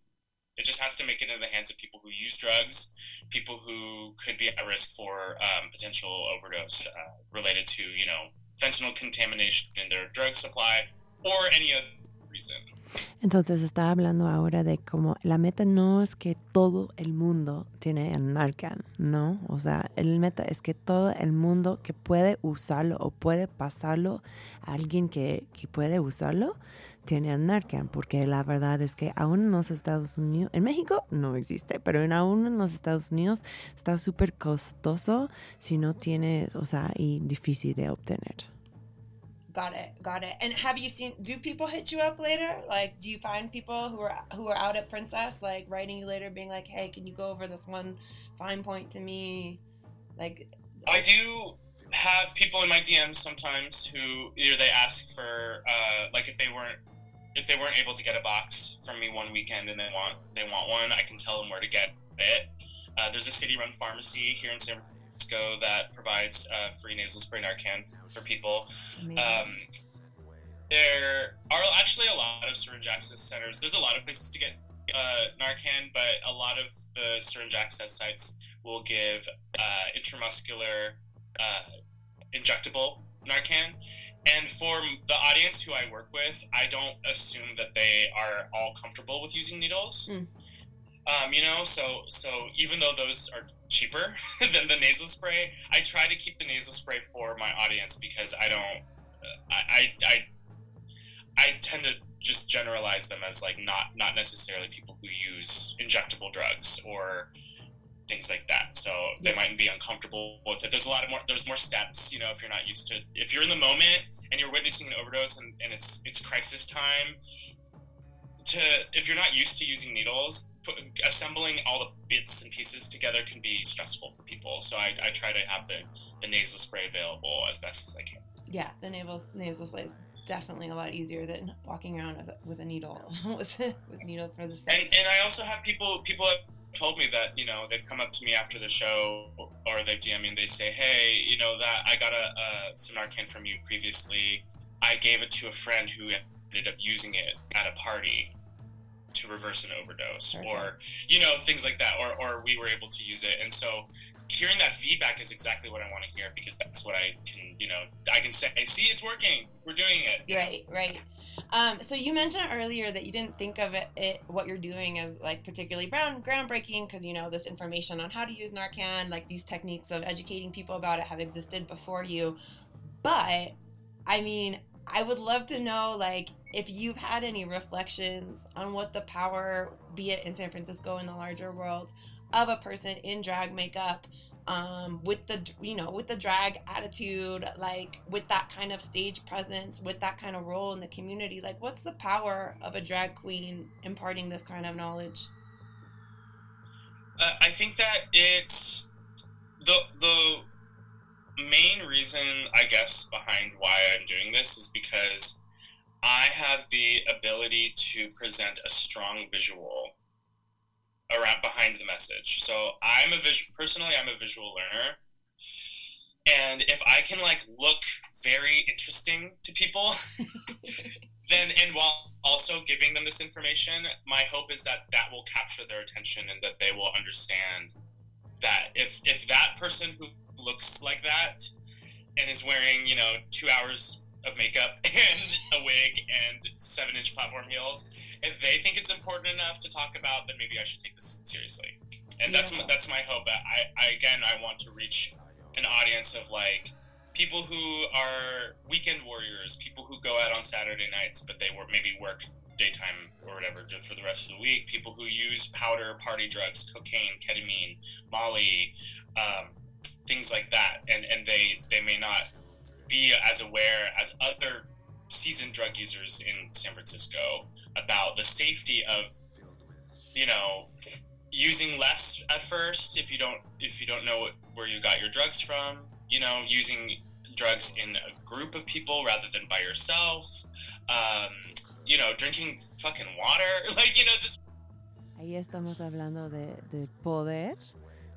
it just has to make it in the hands of people who use drugs, people who could be at risk for um, potential overdose uh, related to, you know, fentanyl contamination in their drug supply or any other reason. Entonces está hablando ahora de cómo la meta no es que todo el mundo tiene el Narcan, ¿no? O sea, el meta es que todo el mundo que puede usarlo o puede pasarlo a alguien que, que puede usarlo tiene el Narcan, porque la verdad es que aún en los Estados Unidos, en México no existe, pero en aún en los Estados Unidos está súper costoso si no tienes, o sea, y difícil de obtener. Got it, got it. And have you seen? Do people hit you up later? Like, do you find people who are who are out at Princess, like writing you later, being like, "Hey, can you go over this one fine point to me?" Like, I do have people in my DMs sometimes who either they ask for uh, like if they weren't if they weren't able to get a box from me one weekend and they want they want one, I can tell them where to get it. Uh, there's a city-run pharmacy here in San Francisco that provides uh, free nasal spray Narcan for people. Um, there are actually a lot of syringe access centers. There's a lot of places to get uh, Narcan, but a lot of the syringe access sites will give uh, intramuscular uh, injectable Narcan. And for the audience who I work with, I don't assume that they are all comfortable with using needles. Mm. Um, you know, so so even though those are cheaper (laughs) than the nasal spray, I try to keep the nasal spray for my audience because I don't, I, I, I, I tend to just generalize them as like not not necessarily people who use injectable drugs or things like that. So they might be uncomfortable with it. There's a lot of more. There's more steps. You know, if you're not used to, if you're in the moment and you're witnessing an overdose and, and it's it's crisis time. To if you're not used to using needles, put, assembling all the bits and pieces together can be stressful for people. So I, I try to have the, the nasal spray available as best as I can. yeah, the nasal nasal spray is definitely a lot easier than walking around with a, with a needle (laughs) with with needles for the And and I also have people people have told me that you know they've come up to me after the show or they've DM me and they say, hey, you know that I got a, a some Narcan from you previously. I gave it to a friend who ended up using it at a party to reverse an overdose Perfect. or you know things like that or, or we were able to use it and so hearing that feedback is exactly what i want to hear because that's what i can you know i can say see it's working we're doing it? Right, right. Um, so you mentioned earlier that you didn't think of it, it what you're doing as like particularly brown, groundbreaking because you know this information on how to use Narcan, like these techniques of educating people about it, have existed before you. But I mean, I would love to know like if you've had any reflections on what the power, be it in San Francisco in the larger world, of a person in drag makeup um, with the you know with the drag attitude like with that kind of stage presence with that kind of role in the community like what's the power of a drag queen imparting this kind of knowledge? Uh, I think that it's the the main reason I guess behind why I'm doing this is because I have the ability to present a strong visual around behind the message. So I'm a vis- personally I'm a visual learner. And if I can like look very interesting to people, (laughs) then and while also giving them this information, my hope is that that will capture their attention and that they will understand that if if that person who looks like that and is wearing you know two hours of makeup (laughs) and a wig and seven inch platform heels, if they think it's important enough to talk about, then maybe I should take this seriously. And that's my, that's my hope. I, I again I want to reach an audience of like people who are weekend warriors, people who go out on Saturday nights, but they were maybe work daytime or whatever for the rest of the week. People who use powder, party drugs, cocaine, ketamine, Molly, um, things like that, and and they they may not be as aware as other seasoned drug users in San Francisco about the safety of you know using less at first if you don't if you don't know where you got your drugs from you know using drugs in a group of people rather than by yourself um, you know drinking fucking water (laughs) like you know just Ahí estamos hablando de, del poder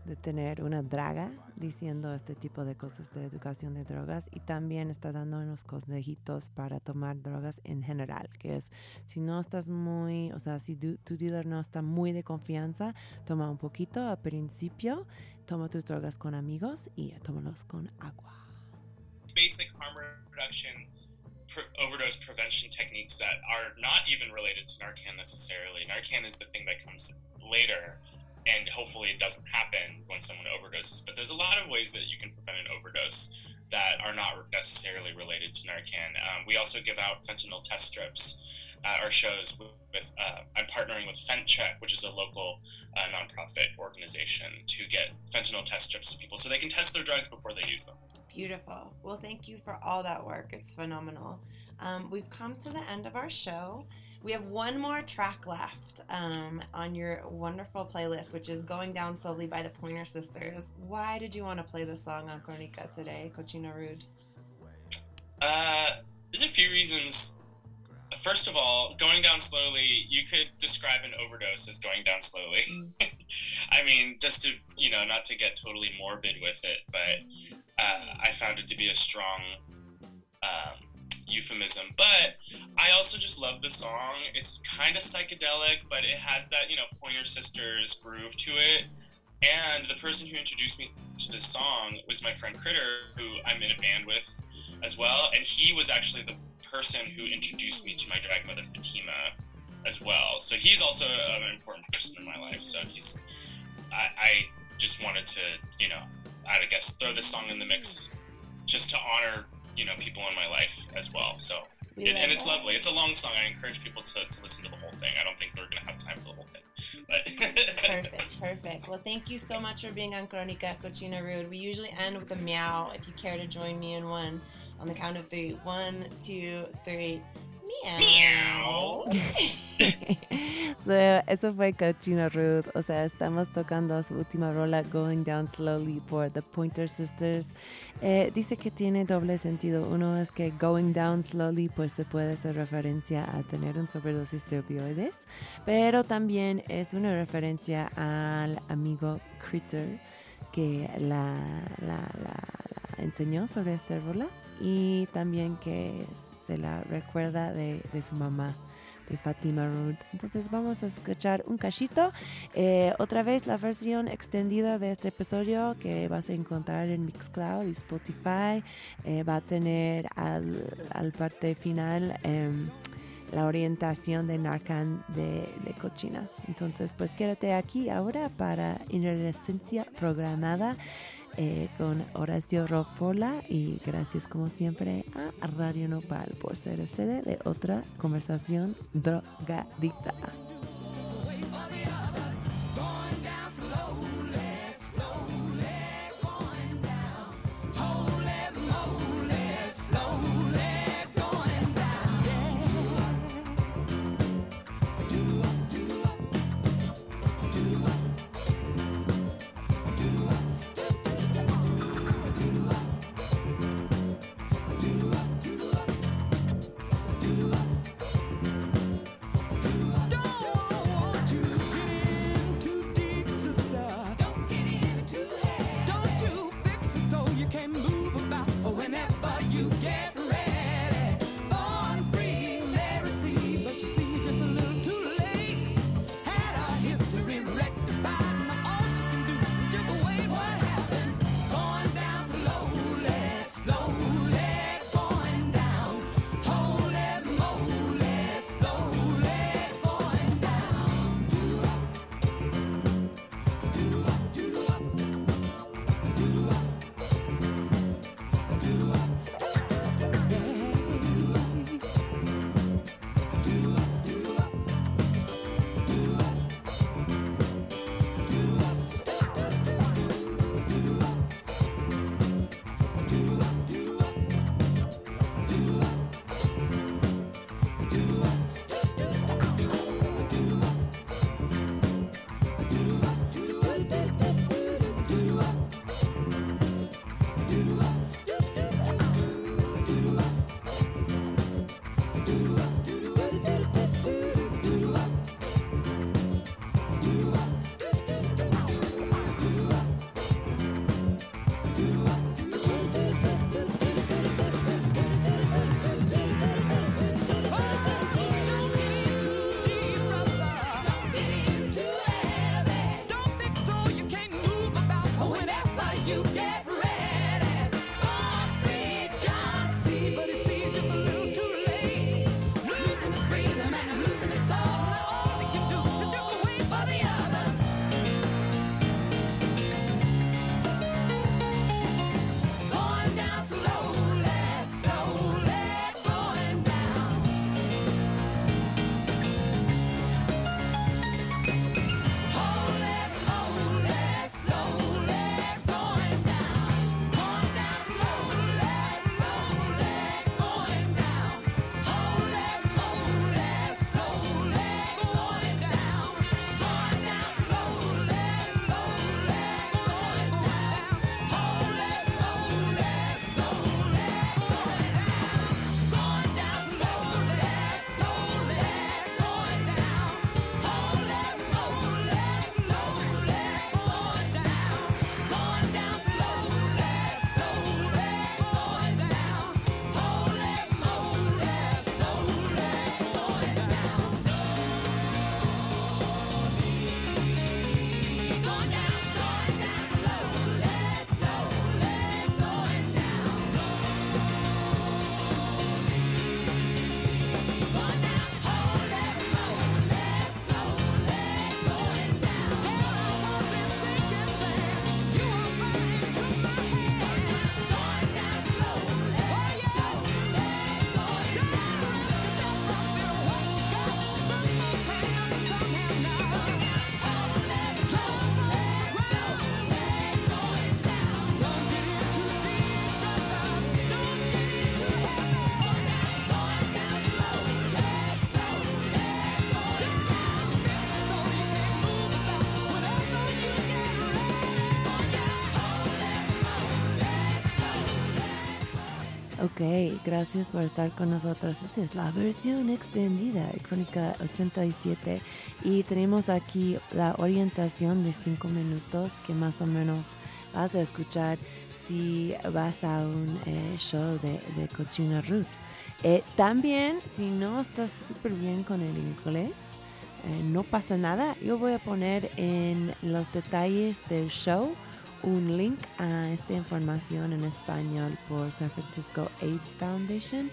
de tener una draga diciendo este tipo de cosas de educación de drogas y también está dando unos consejitos para tomar drogas en general, que es si no estás muy, o sea, si tu, tu dealer no está muy de confianza, toma un poquito al principio, toma tus drogas con amigos y tómalos con agua. basic harm reduction overdose prevention techniques that are not even related to narcan necessarily narcan is the thing that comes later and hopefully it doesn't happen when someone overdoses but there's a lot of ways that you can prevent an overdose that are not necessarily related to narcan um, we also give out fentanyl test strips at our shows with uh, i'm partnering with fentcheck which is a local uh, nonprofit organization to get fentanyl test strips to people so they can test their drugs before they use them Beautiful. Well, thank you for all that work. It's phenomenal. Um, we've come to the end of our show. We have one more track left um, on your wonderful playlist, which is Going Down Slowly by the Pointer Sisters. Why did you want to play this song on Crónica today, Cochina Rude? Uh, there's a few reasons. First of all, going down slowly, you could describe an overdose as going down slowly. (laughs) I mean, just to, you know, not to get totally morbid with it, but uh, I found it to be a strong um, euphemism. But I also just love the song. It's kind of psychedelic, but it has that, you know, Pointer Sisters groove to it. And the person who introduced me to this song was my friend Critter, who I'm in a band with as well. And he was actually the person who introduced me to my drag mother Fatima as well. So he's also an important person in my life. So he's, I, I just wanted to, you know, I guess throw this song in the mix just to honor, you know, people in my life as well. So, We and, it's lovely. It's a long song. I encourage people to, to listen to the whole thing. I don't think they're going to have time for the whole thing. But Perfect, perfect. Well, thank you so much for being on Crónica Cochina Rude. We usually end with a meow. If you care to join me in one, on the count of three. One, two, three. (laughs) So, eso fue Cochina Ruth. O sea, estamos tocando su última rola, Going Down Slowly, por The Pointer Sisters. Eh, dice que tiene doble sentido. Uno es que Going Down Slowly, pues se puede hacer referencia a tener un sobredosis de opioides, pero también es una referencia al amigo Critter que la, la, la- la enseñó sobre esta rola y también que se la recuerda de, su mamá. De Fatima Rood. Entonces vamos a escuchar un cachito. Eh, otra vez la versión extendida de este episodio que vas a encontrar en Mixcloud y Spotify. Eh, va a tener al, parte final em, la orientación de Narcan de, de, Cochina. Entonces pues quédate aquí ahora para Inerescencia Programada. Eh, con Horacio Rofola y gracias como siempre a Radio Nopal por ser sede de otra conversación drogadicta. Ok, gracias por estar con nosotros. Esta es la versión extendida, Icónica 87. Y tenemos aquí la orientación de 5 minutos que más o menos vas a escuchar si vas a un eh, show de, de Cochina Ruth. Eh, también, si no estás súper bien con el inglés, eh, no pasa nada. Yo voy a poner en los detalles del show un link a esta información en español por San Francisco AIDS Foundation.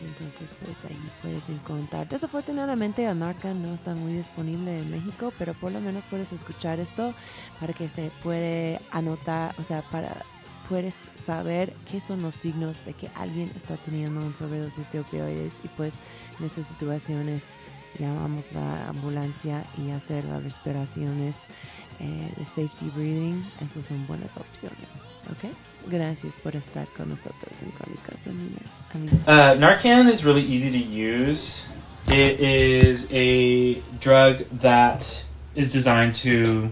Entonces, pues ahí puedes encontrar. Desafortunadamente, Anarca no está muy disponible en México, pero por lo menos puedes escuchar esto para que se puede anotar, o sea, para puedes saber qué son los signos de que alguien está teniendo un sobredosis de opioides y pues en estas situaciones llamamos la ambulancia y hacer las respiraciones eh, de safety breathing. Esas son buenas opciones, ¿ok? Gracias por estar con nosotros en Crónicas. Uh, Narcan is really easy to use. It is a drug that is designed to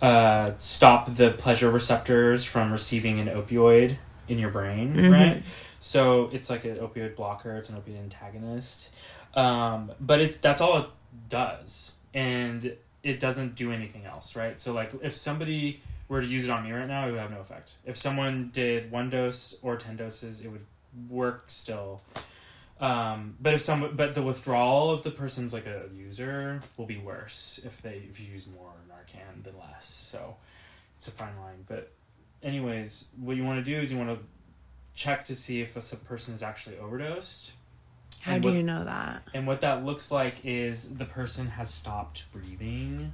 uh, stop the pleasure receptors from receiving an opioid in your brain, Mhm. right? So it's like an opioid blocker. It's an opioid antagonist, um, but it's that's all it does, and it doesn't do anything else, right? So like if somebody were to use it on me right now, it would have no effect. If someone did one dose or ten doses, it would work still. Um, but if some, but the withdrawal of the person's like a user will be worse if they if you use more Narcan than less. So it's a fine line. But anyways, what you want to do is you want to check to see if a person is actually overdosed. How And do what- you know that? And what that looks like is the person has stopped breathing,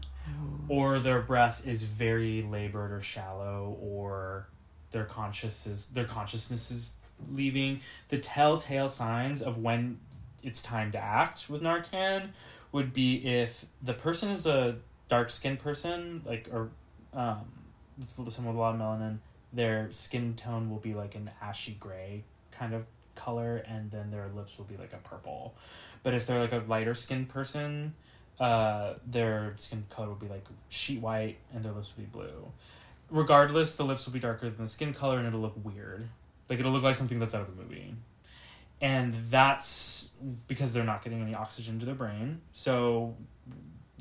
or their breath is very labored or shallow, or their conscious is their consciousness is leaving. The telltale signs of when it's time to act with Narcan would be if the person is a dark skinned person, like or um, someone with a lot of melanin, their skin tone will be like an ashy gray kind of color, and then their lips will be like a purple. But if they're like a lighter skinned person, uh, their skin color will be like sheet white, and their lips will be blue. Regardless, the lips will be darker than the skin color, and it'll look weird. Like it'll look like something that's out of a movie. And that's because they're not getting any oxygen to their brain. So,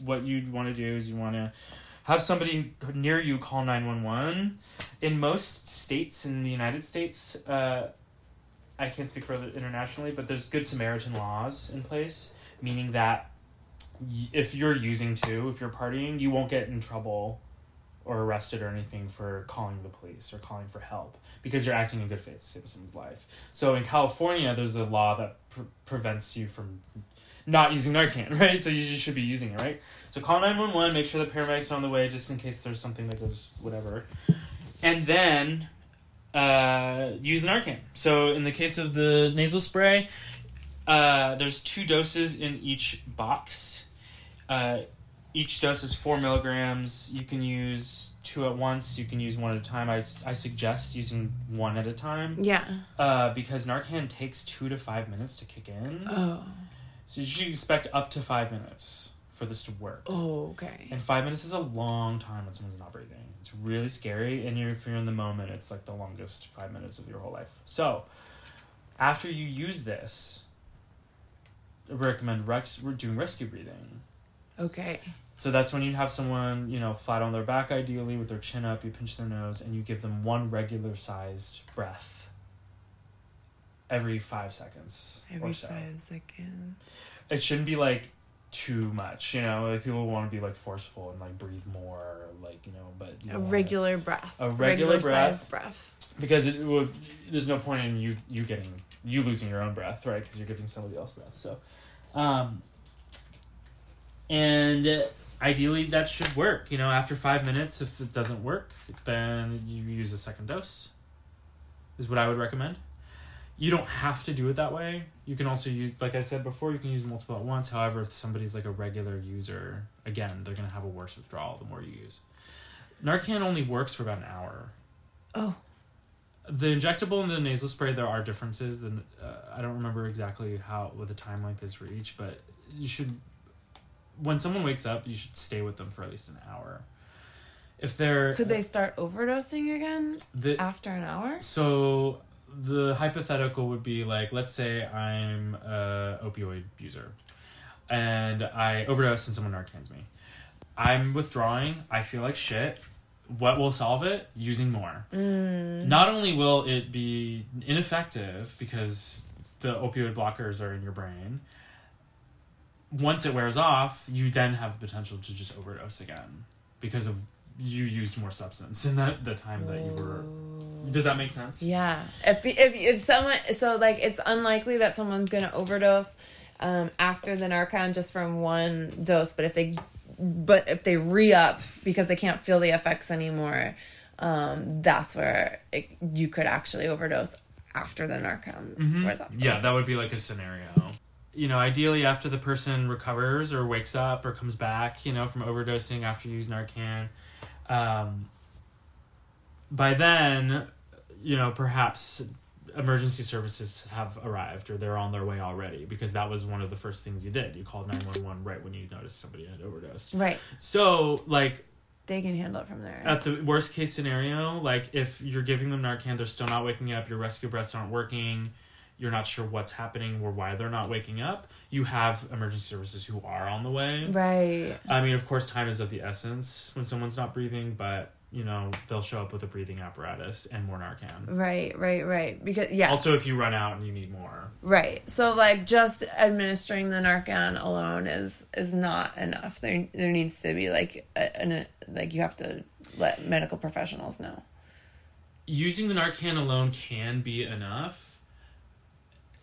what you'd want to do is you want to have somebody near you call 911. In most states in the United States, uh, I can't speak for the internationally, but there's Good Samaritan laws in place, meaning that if you're using too, if you're partying, you won't get in trouble or arrested or anything for calling the police or calling for help because you're acting in good faith to save someone's life. So in California, there's a law that pre- prevents you from not using Narcan, (laughs) right? So you should be using it, right? So call 911, make sure the paramedics are on the way just in case there's something that goes whatever. And then uh, use the Narcan. So in the case of the nasal spray, uh, there's two doses in each box. Uh, each dose is four milligrams. You can use two at once. You can use one at a time. I, I suggest using one at a time Yeah. uh, because Narcan takes two to five minutes to kick in. Oh. So you should expect up to five minutes for this to work. Oh, okay. And five minutes is a long time when someone's not breathing. It's really scary, and you're, if you're in the moment, it's like the longest five minutes of your whole life. So, after you use this, I recommend rex, we're doing rescue breathing. Okay. So that's when you have someone, you know, flat on their back, ideally with their chin up. You pinch their nose, and you give them one regular sized breath every five seconds Every so five seconds. it shouldn't be like too much, you know. Like people want to be like forceful and like breathe more, like you know. But you A regular breath. A regular breath. sized breath. because it would. There's no point in you you getting you losing your own breath, right? Because you're giving somebody else breath. So, um, and uh, ideally that should work. You know, after five minutes, if it doesn't work, then you use a second dose. Is what I would recommend. You don't have to do it that way. You can also use, like I said before, you can use multiple at once. However, if somebody's like a regular user, again, they're going to have a worse withdrawal the more you use. Narcan only works for about an hour. Oh. The injectable and the nasal spray, there are differences. Then uh, I don't remember exactly how what the time length is for each, but you should. When someone wakes up, you should stay with them for at least an hour. If they're Could they start overdosing again the, after an hour? so the hypothetical would be like, let's say I'm a opioid user, and I overdose and someone Narcan's me. I'm withdrawing. I feel like shit. What will solve it? Using more. Mm. not only will it be ineffective because the opioid blockers are in your brain, once it wears off, you then have the potential to just overdose again because of you used more substance in the, the time that you were. Does that make sense? Yeah. If if if someone so like it's unlikely that someone's going to overdose um after the Narcan just from one dose, but if they but if they re-up because they can't feel the effects anymore, um that's where it, you could actually overdose after the Narcan wears off. Yeah, that would be like a scenario. You know, ideally after the person recovers or wakes up or comes back, you know, from overdosing after you use Narcan, um, by then, you know, perhaps emergency services have arrived or they're on their way already because that was one of the first things you did. You called 911 right when you noticed somebody had overdosed. Right. So, like, They can handle it from there. at the worst case scenario, like if you're giving them Narcan, they're still not waking up, your rescue breaths aren't working, you're not sure what's happening or why they're not waking up, you have emergency services who are on the way. right. I mean, of course, time is of the essence when someone's not breathing, but you know they'll show up with a breathing apparatus and more Narcan. Right, right, right. Because yeah, Also, if you run out and you need more, Right. So like just administering the Narcan alone is is not enough. There there needs to be like a, an like you have to let medical professionals know. using the Narcan alone can be enough.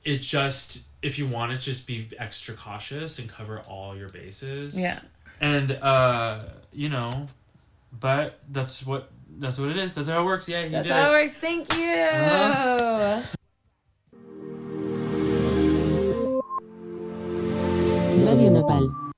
It just if you want to just be extra cautious and cover all your bases. Yeah. And uh, you know, but that's what that's what it is. That's how it works. Yeah, you That's did how it it. works. Thank you. Uh-huh. Radio Nopal.